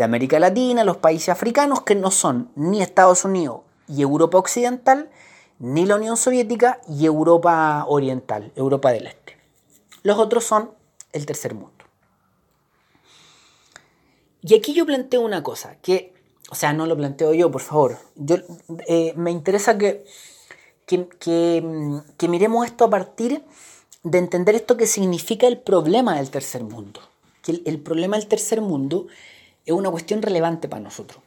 América Latina, los países africanos, que no son ni Estados Unidos y Europa Occidental, ni la Unión Soviética y Europa Oriental, Europa del Este. Los otros son el tercer mundo. Y aquí yo planteo una cosa, que, o sea, no lo planteo yo, por favor. Yo, eh, me interesa que, que, que miremos esto a partir de entender esto que significa el problema del tercer mundo. Que el, problema del tercer mundo es una cuestión relevante para nosotros.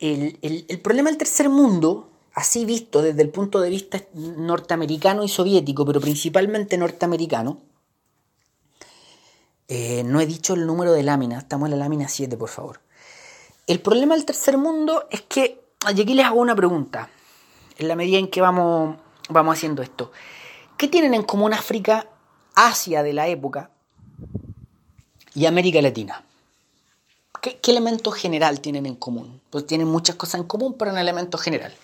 El, problema del tercer mundo, así visto desde el punto de vista norteamericano y soviético, pero principalmente norteamericano, eh, no he dicho el número de láminas, estamos en la lámina 7, por favor. El problema del tercer mundo es que, y aquí les hago una pregunta, en la medida en que vamos, vamos haciendo esto. ¿Qué tienen en común África, Asia de la época y América Latina? ¿Qué, elemento general tienen en común? Pues tienen muchas cosas en común, pero un elemento general.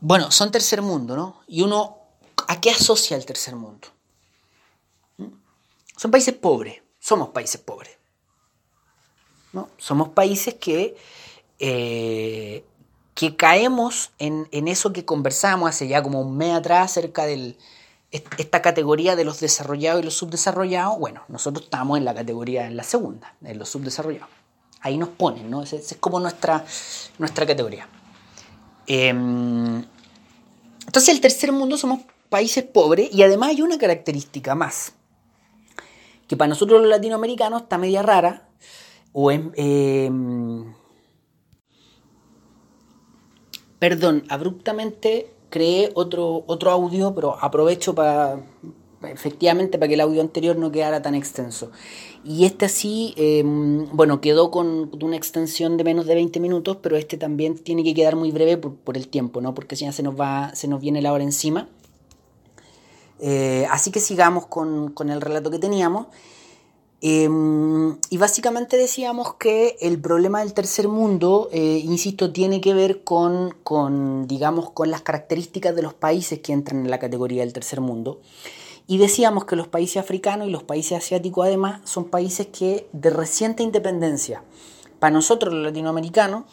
Bueno, son tercer mundo, ¿no? Y uno, ¿a qué asocia el tercer mundo? ¿Mm? Son países pobres, somos países pobres. ¿no? Somos países que eh, que caemos en, eso que conversamos hace ya como un mes atrás acerca de esta categoría de los desarrollados y los subdesarrollados. Bueno, nosotros estamos en la categoría, en la segunda, en los subdesarrollados. Ahí nos ponen, ¿no? Esa es como nuestra, nuestra categoría. Em, entonces, el tercer mundo somos países pobres y además hay una característica más, que para nosotros los latinoamericanos está media rara, o es, em, Perdón, abruptamente creé otro, otro audio, pero aprovecho para efectivamente para que el audio anterior no quedara tan extenso. Y este así, em, bueno, quedó con una extensión de menos de 20 minutos, pero este también tiene que quedar muy breve por, el tiempo, ¿no? Porque si ya se nos va, se nos viene la hora encima. Eh, así que sigamos con, con el relato que teníamos. Em, y básicamente decíamos que el problema del tercer mundo, eh, insisto, tiene que ver con, con, digamos, con las características de los países que entran en la categoría del tercer mundo. Y decíamos que los países africanos y los países asiáticos además son países que de reciente independencia. Para nosotros los latinoamericanos,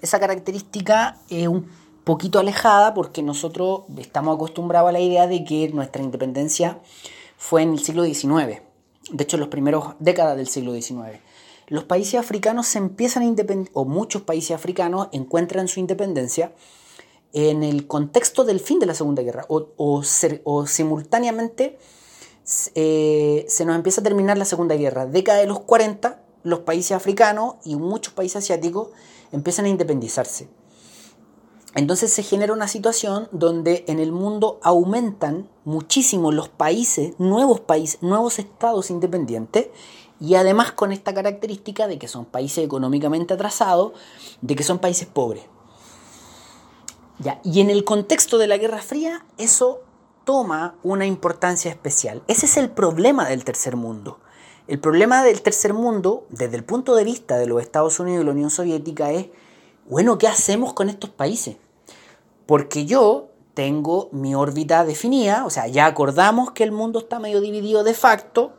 esa característica es un poquito alejada porque nosotros estamos acostumbrados a la idea de que nuestra independencia fue en el siglo XIX de hecho en las primeras décadas del siglo XIX. Los países africanos se empiezan a o muchos países africanos encuentran su independencia en el contexto del fin de la Segunda Guerra o, simultáneamente eh, se nos empieza a terminar la Segunda Guerra. Década de los 40, los países africanos y muchos países asiáticos empiezan a independizarse. Entonces se genera una situación donde en el mundo aumentan muchísimo los países, nuevos países, nuevos estados independientes, y además con esta característica de que son países económicamente atrasados, de que son países pobres. Ya, y en el contexto de la Guerra Fría, eso toma una importancia especial. Ese es el problema del tercer mundo. El problema del tercer mundo, desde el punto de vista de los Estados Unidos y la Unión Soviética, es, bueno, ¿qué hacemos con estos países? Porque yo tengo mi órbita definida, o sea, ya acordamos que el mundo está medio dividido de facto,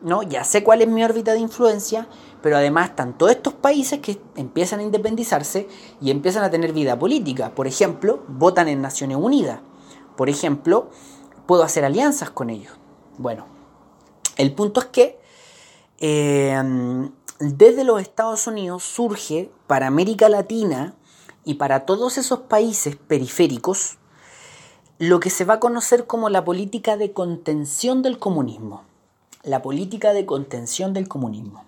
¿no? Ya sé cuál es mi órbita de influencia, pero además están todos estos países que empiezan a independizarse y empiezan a tener vida política. Por ejemplo, votan en Naciones Unidas. Por ejemplo, puedo hacer alianzas con ellos. Bueno, el punto es que eh, desde los Estados Unidos surge para América Latina y para todos esos países periféricos lo que se va a conocer como la política de contención del comunismo. La política de contención del comunismo.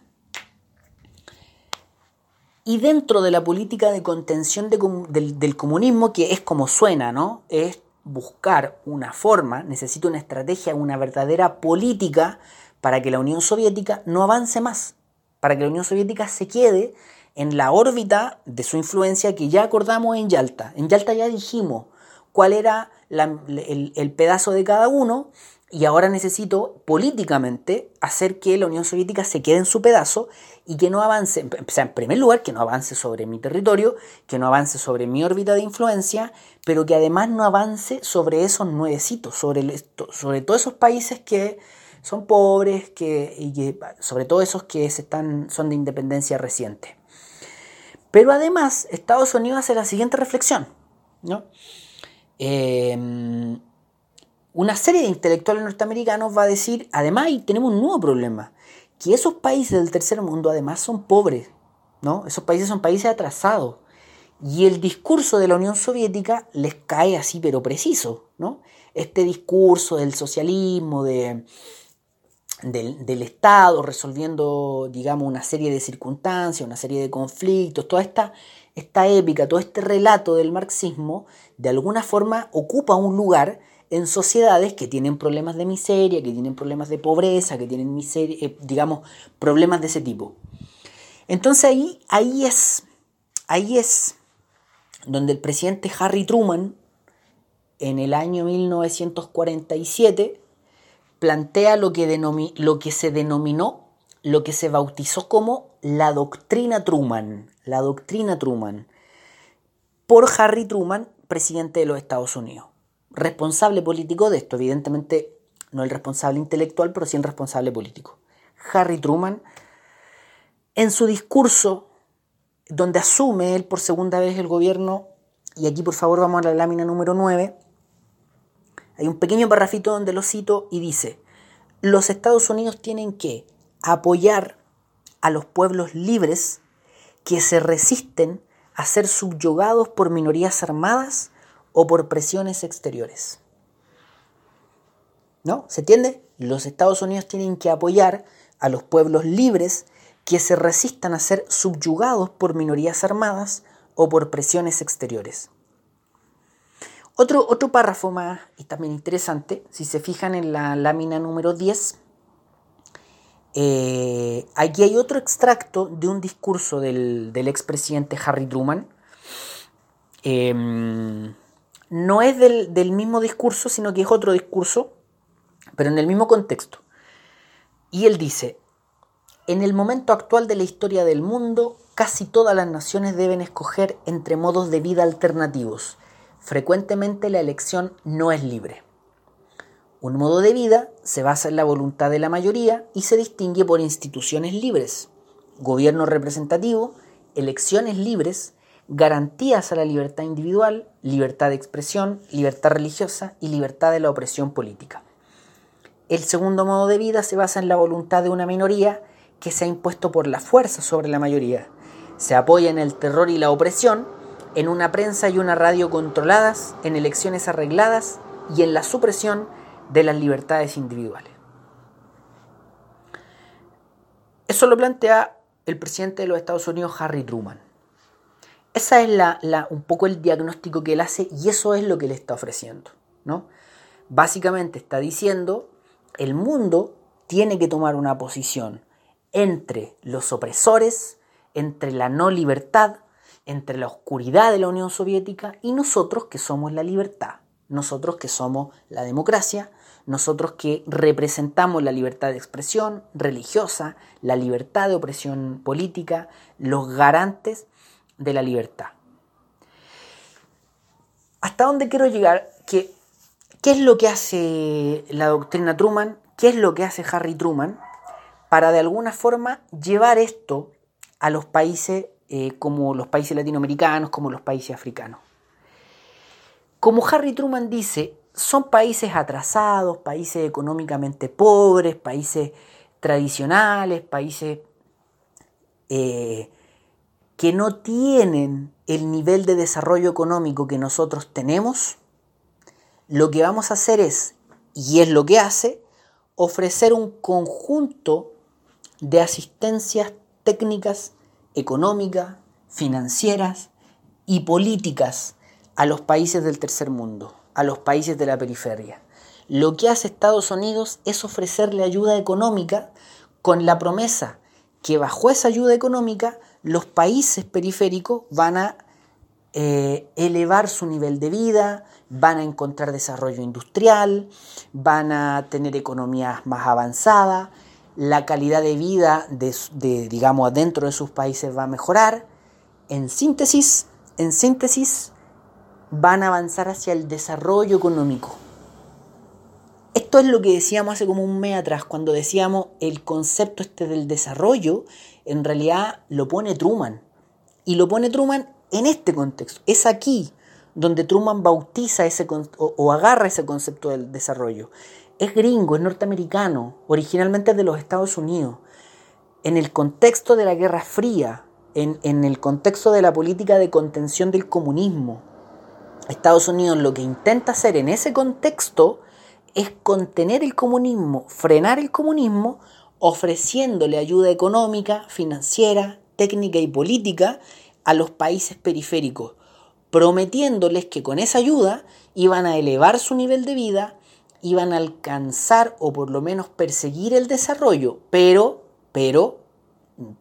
Y dentro de la política de contención del, comunismo, que es como suena, ¿no? Es buscar una forma, necesita una estrategia, una verdadera política para que la Unión Soviética no avance más, para que la Unión Soviética se quede en la órbita de su influencia que ya acordamos en Yalta. En Yalta ya dijimos cuál era el, pedazo de cada uno y ahora necesito políticamente hacer que la Unión Soviética se quede en su pedazo y que no avance, o sea, en primer lugar, que no avance sobre mi territorio, que no avance sobre mi órbita de influencia, pero que además no avance sobre esos nuevecitos, sobre, sobre todos esos países que son pobres, que, y sobre todo esos que se están, son de independencia reciente. Pero además, Estados Unidos hace la siguiente reflexión. ¿no? Em, una serie de intelectuales norteamericanos va a decir, además, y tenemos un nuevo problema, que esos países del tercer mundo además son pobres, ¿no? Esos países son países atrasados. Y el discurso de la Unión Soviética les cae así, pero preciso, ¿no? Este discurso del socialismo, de, del, Estado, resolviendo, digamos, una serie de circunstancias, una serie de conflictos, toda esta, esta épica, todo este relato del marxismo, de alguna forma ocupa un lugar en sociedades que tienen problemas de miseria, que tienen problemas de pobreza, que tienen miseria, eh, digamos, problemas de ese tipo. Entonces ahí, ahí es, ahí es donde el presidente Harry Truman, en el año 1947, plantea lo que, se denominó, lo que se bautizó como la doctrina Truman, la doctrina Truman, por Harry Truman, presidente de los Estados Unidos. Responsable político de esto, evidentemente no el responsable intelectual, pero sí el responsable político. Harry Truman, en su discurso, donde asume él por segunda vez el gobierno, y aquí por favor vamos a la lámina número 9, hay un pequeño parrafito donde lo cito y dice, los Estados Unidos tienen que apoyar a los pueblos libres que se resisten a ser subyugados por minorías armadas o por presiones exteriores. ¿No? ¿Se entiende? Los Estados Unidos tienen que apoyar a los pueblos libres que se resistan a ser subyugados por minorías armadas o por presiones exteriores. Otro, otro párrafo más y también interesante, si se fijan en la lámina número 10, eh, aquí hay otro extracto de un discurso del, expresidente Harry Truman. Em, no es del, del, mismo discurso, sino que es otro discurso, pero en el mismo contexto. Y él dice, en el momento actual de la historia del mundo, casi todas las naciones deben escoger entre modos de vida alternativos frecuentemente la elección no es libre. Un modo de vida se basa en la voluntad de la mayoría y se distingue por instituciones libres, gobierno representativo, elecciones libres, garantías a la libertad individual, libertad de expresión, libertad religiosa y libertad de la opresión política. El segundo modo de vida se basa en la voluntad de una minoría que se ha impuesto por la fuerza sobre la mayoría. Se apoya en el terror y la opresión en una prensa y una radio controladas, en elecciones arregladas y en la supresión de las libertades individuales. Eso lo plantea el presidente de los Estados Unidos, Harry Truman. Esa es la, un poco el diagnóstico que él hace y eso es lo que le está ofreciendo. ¿no? Básicamente está diciendo, el mundo tiene que tomar una posición entre los opresores, entre la no libertad, entre la oscuridad de la Unión Soviética y nosotros que somos la libertad, nosotros que somos la democracia, nosotros que representamos la libertad de expresión religiosa, la libertad de opresión política, los garantes de la libertad. ¿Hasta dónde quiero llegar? ¿Qué es lo que hace la doctrina Truman? ¿Qué es lo que hace Harry Truman para de alguna forma llevar esto a los países eh, como los países latinoamericanos, como los países africanos? Como Harry Truman dice, son países atrasados, países económicamente pobres, países tradicionales, países eh, que no tienen el nivel de desarrollo económico que nosotros tenemos, lo que vamos a hacer es, y es lo que hace, ofrecer un conjunto de asistencias técnicas, económicas, financieras y políticas a los países del tercer mundo, a los países de la periferia. Lo que hace Estados Unidos es ofrecerle ayuda económica con la promesa que bajo esa ayuda económica los países periféricos van a eh, elevar su nivel de vida, van a encontrar desarrollo industrial, van a tener economías más avanzadas, la calidad de vida de, de, digamos, dentro de sus países va a mejorar. En síntesis, en síntesis, van a avanzar hacia el desarrollo económico. Esto es lo que decíamos hace como un mes atrás, cuando decíamos el concepto este del desarrollo, en realidad lo pone Truman. Y lo pone Truman en este contexto. Es aquí donde Truman bautiza ese o agarra ese concepto del desarrollo. Es gringo, es norteamericano, originalmente de los Estados Unidos. En el contexto de la Guerra Fría, en, en el contexto de la política de contención del comunismo, Estados Unidos lo que intenta hacer en ese contexto es contener el comunismo, frenar el comunismo, ofreciéndole ayuda económica, financiera, técnica y política a los países periféricos, prometiéndoles que con esa ayuda iban a elevar su nivel de vida, iban a alcanzar o por lo menos perseguir el desarrollo, pero, pero,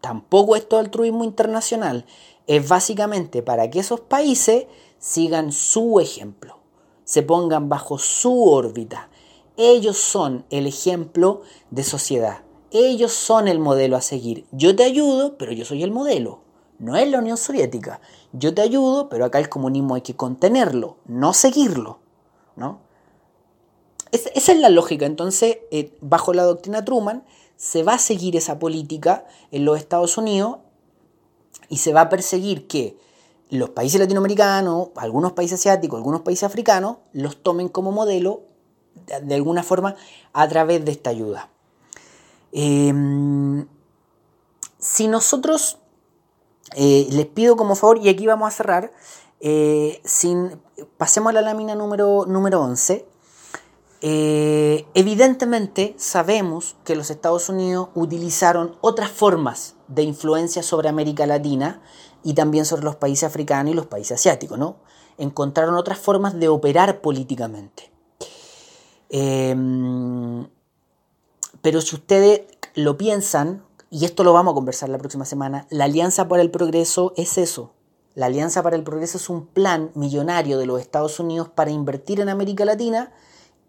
tampoco esto altruismo internacional, es básicamente para que esos países sigan su ejemplo, se pongan bajo su órbita. Ellos son el ejemplo de sociedad. Ellos son el modelo a seguir. Yo te ayudo, pero yo soy el modelo. No es la Unión Soviética. Yo te ayudo, pero acá el comunismo hay que contenerlo, no seguirlo. ¿no? Esa es la lógica. Entonces, eh, bajo la doctrina Truman, se va a seguir esa política en los Estados Unidos y se va a perseguir que los países latinoamericanos, algunos países asiáticos, algunos países africanos, los tomen como modelo de alguna forma a través de esta ayuda. Em, si nosotros eh, les pido como favor, y aquí vamos a cerrar, eh, sin, pasemos a la lámina número, número 11. Eh, evidentemente sabemos que los Estados Unidos utilizaron otras formas de influencia sobre América Latina y también sobre los países africanos y los países asiáticos, ¿no? Encontraron otras formas de operar políticamente. Em, pero si ustedes lo piensan, y esto lo vamos a conversar la próxima semana, la Alianza para el Progreso es eso. La Alianza para el Progreso es un plan millonario de los Estados Unidos para invertir en América Latina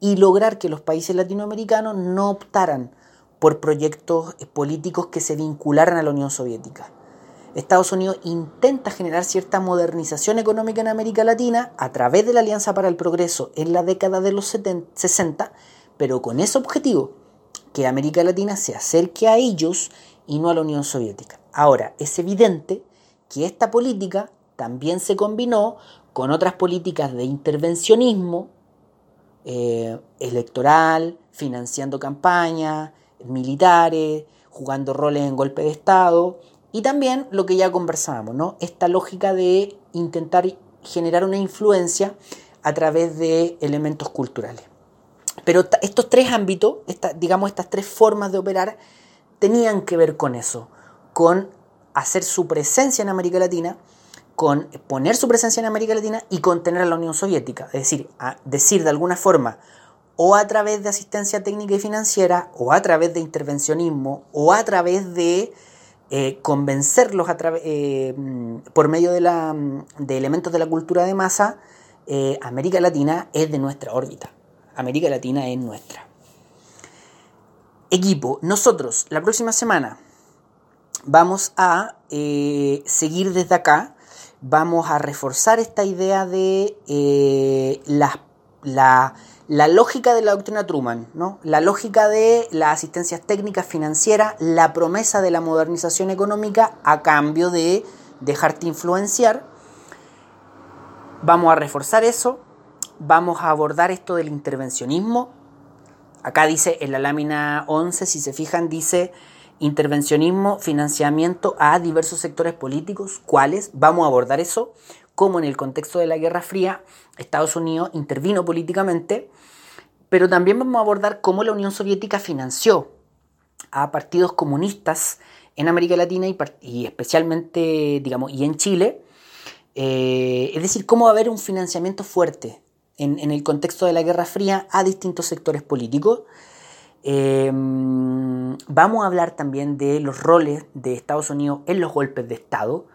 y lograr que los países latinoamericanos no optaran por proyectos políticos que se vincularan a la Unión Soviética. Estados Unidos intenta generar cierta modernización económica en América Latina a través de la Alianza para el Progreso en la década de los 60, pero con ese objetivo, que América Latina se acerque a ellos y no a la Unión Soviética. Ahora, es evidente que esta política también se combinó con otras políticas de intervencionismo eh, electoral, financiando campañas, militares, jugando roles en golpe de Estado, Y también lo que ya conversábamos, ¿no? Esta lógica de intentar generar una influencia a través de elementos culturales. Pero estos tres ámbitos, digamos estas tres formas de operar, tenían que ver con eso, con hacer su presencia en América Latina, con poner su presencia en América Latina y contener a la Unión Soviética. Es decir, decir de alguna forma, o a través de asistencia técnica y financiera, o a través de intervencionismo, o a través de eh, convencerlos eh, por medio de, la, de, elementos de la cultura de masa, eh, América Latina es de nuestra órbita. América Latina es nuestra. Equipo, nosotros la próxima semana vamos a seguir desde acá, vamos a reforzar esta idea de la, la la lógica de la doctrina Truman, ¿no? la lógica de las asistencias técnicas financieras, la promesa de la modernización económica a cambio de dejarte influenciar. Vamos a reforzar eso, vamos a abordar esto del intervencionismo. Acá dice en la lámina 11, si se fijan, dice intervencionismo, financiamiento a diversos sectores políticos. ¿Cuáles? Vamos a abordar eso cómo en el contexto de la Guerra Fría Estados Unidos intervino políticamente, pero también vamos a abordar cómo la Unión Soviética financió a partidos comunistas en América Latina y, especialmente, digamos, y en Chile. Eh, es decir, cómo va a haber un financiamiento fuerte en, el contexto de la Guerra Fría a distintos sectores políticos. Eh, vamos a hablar también de los roles de Estados Unidos en los golpes de Estado.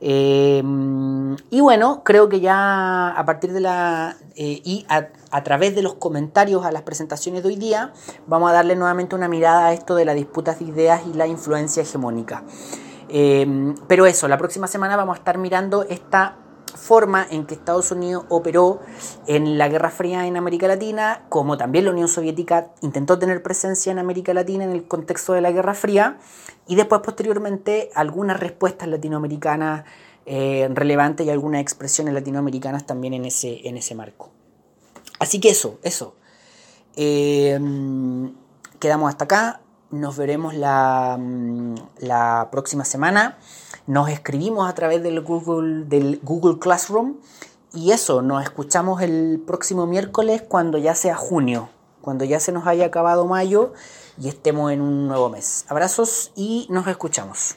Em, y bueno, creo que ya a partir de la... Eh, y a, través de los comentarios a las presentaciones de hoy día, vamos a darle nuevamente una mirada a esto de las disputas de ideas y la influencia hegemónica. Em, pero eso, la próxima semana vamos a estar mirando esta forma en que Estados Unidos operó en la Guerra Fría en América Latina, como también la Unión Soviética intentó tener presencia en América Latina en el contexto de la Guerra Fría, y después posteriormente algunas respuestas latinoamericanas eh, relevantes y algunas expresiones latinoamericanas también en ese, en ese marco. Así que eso, eso. Eh, quedamos hasta acá. Nos veremos la, la próxima semana. Nos escribimos a través del Google, del Google Classroom. Y eso, nos escuchamos el próximo miércoles cuando ya sea junio, cuando ya se nos haya acabado mayo y estemos en un nuevo mes. Abrazos y nos escuchamos.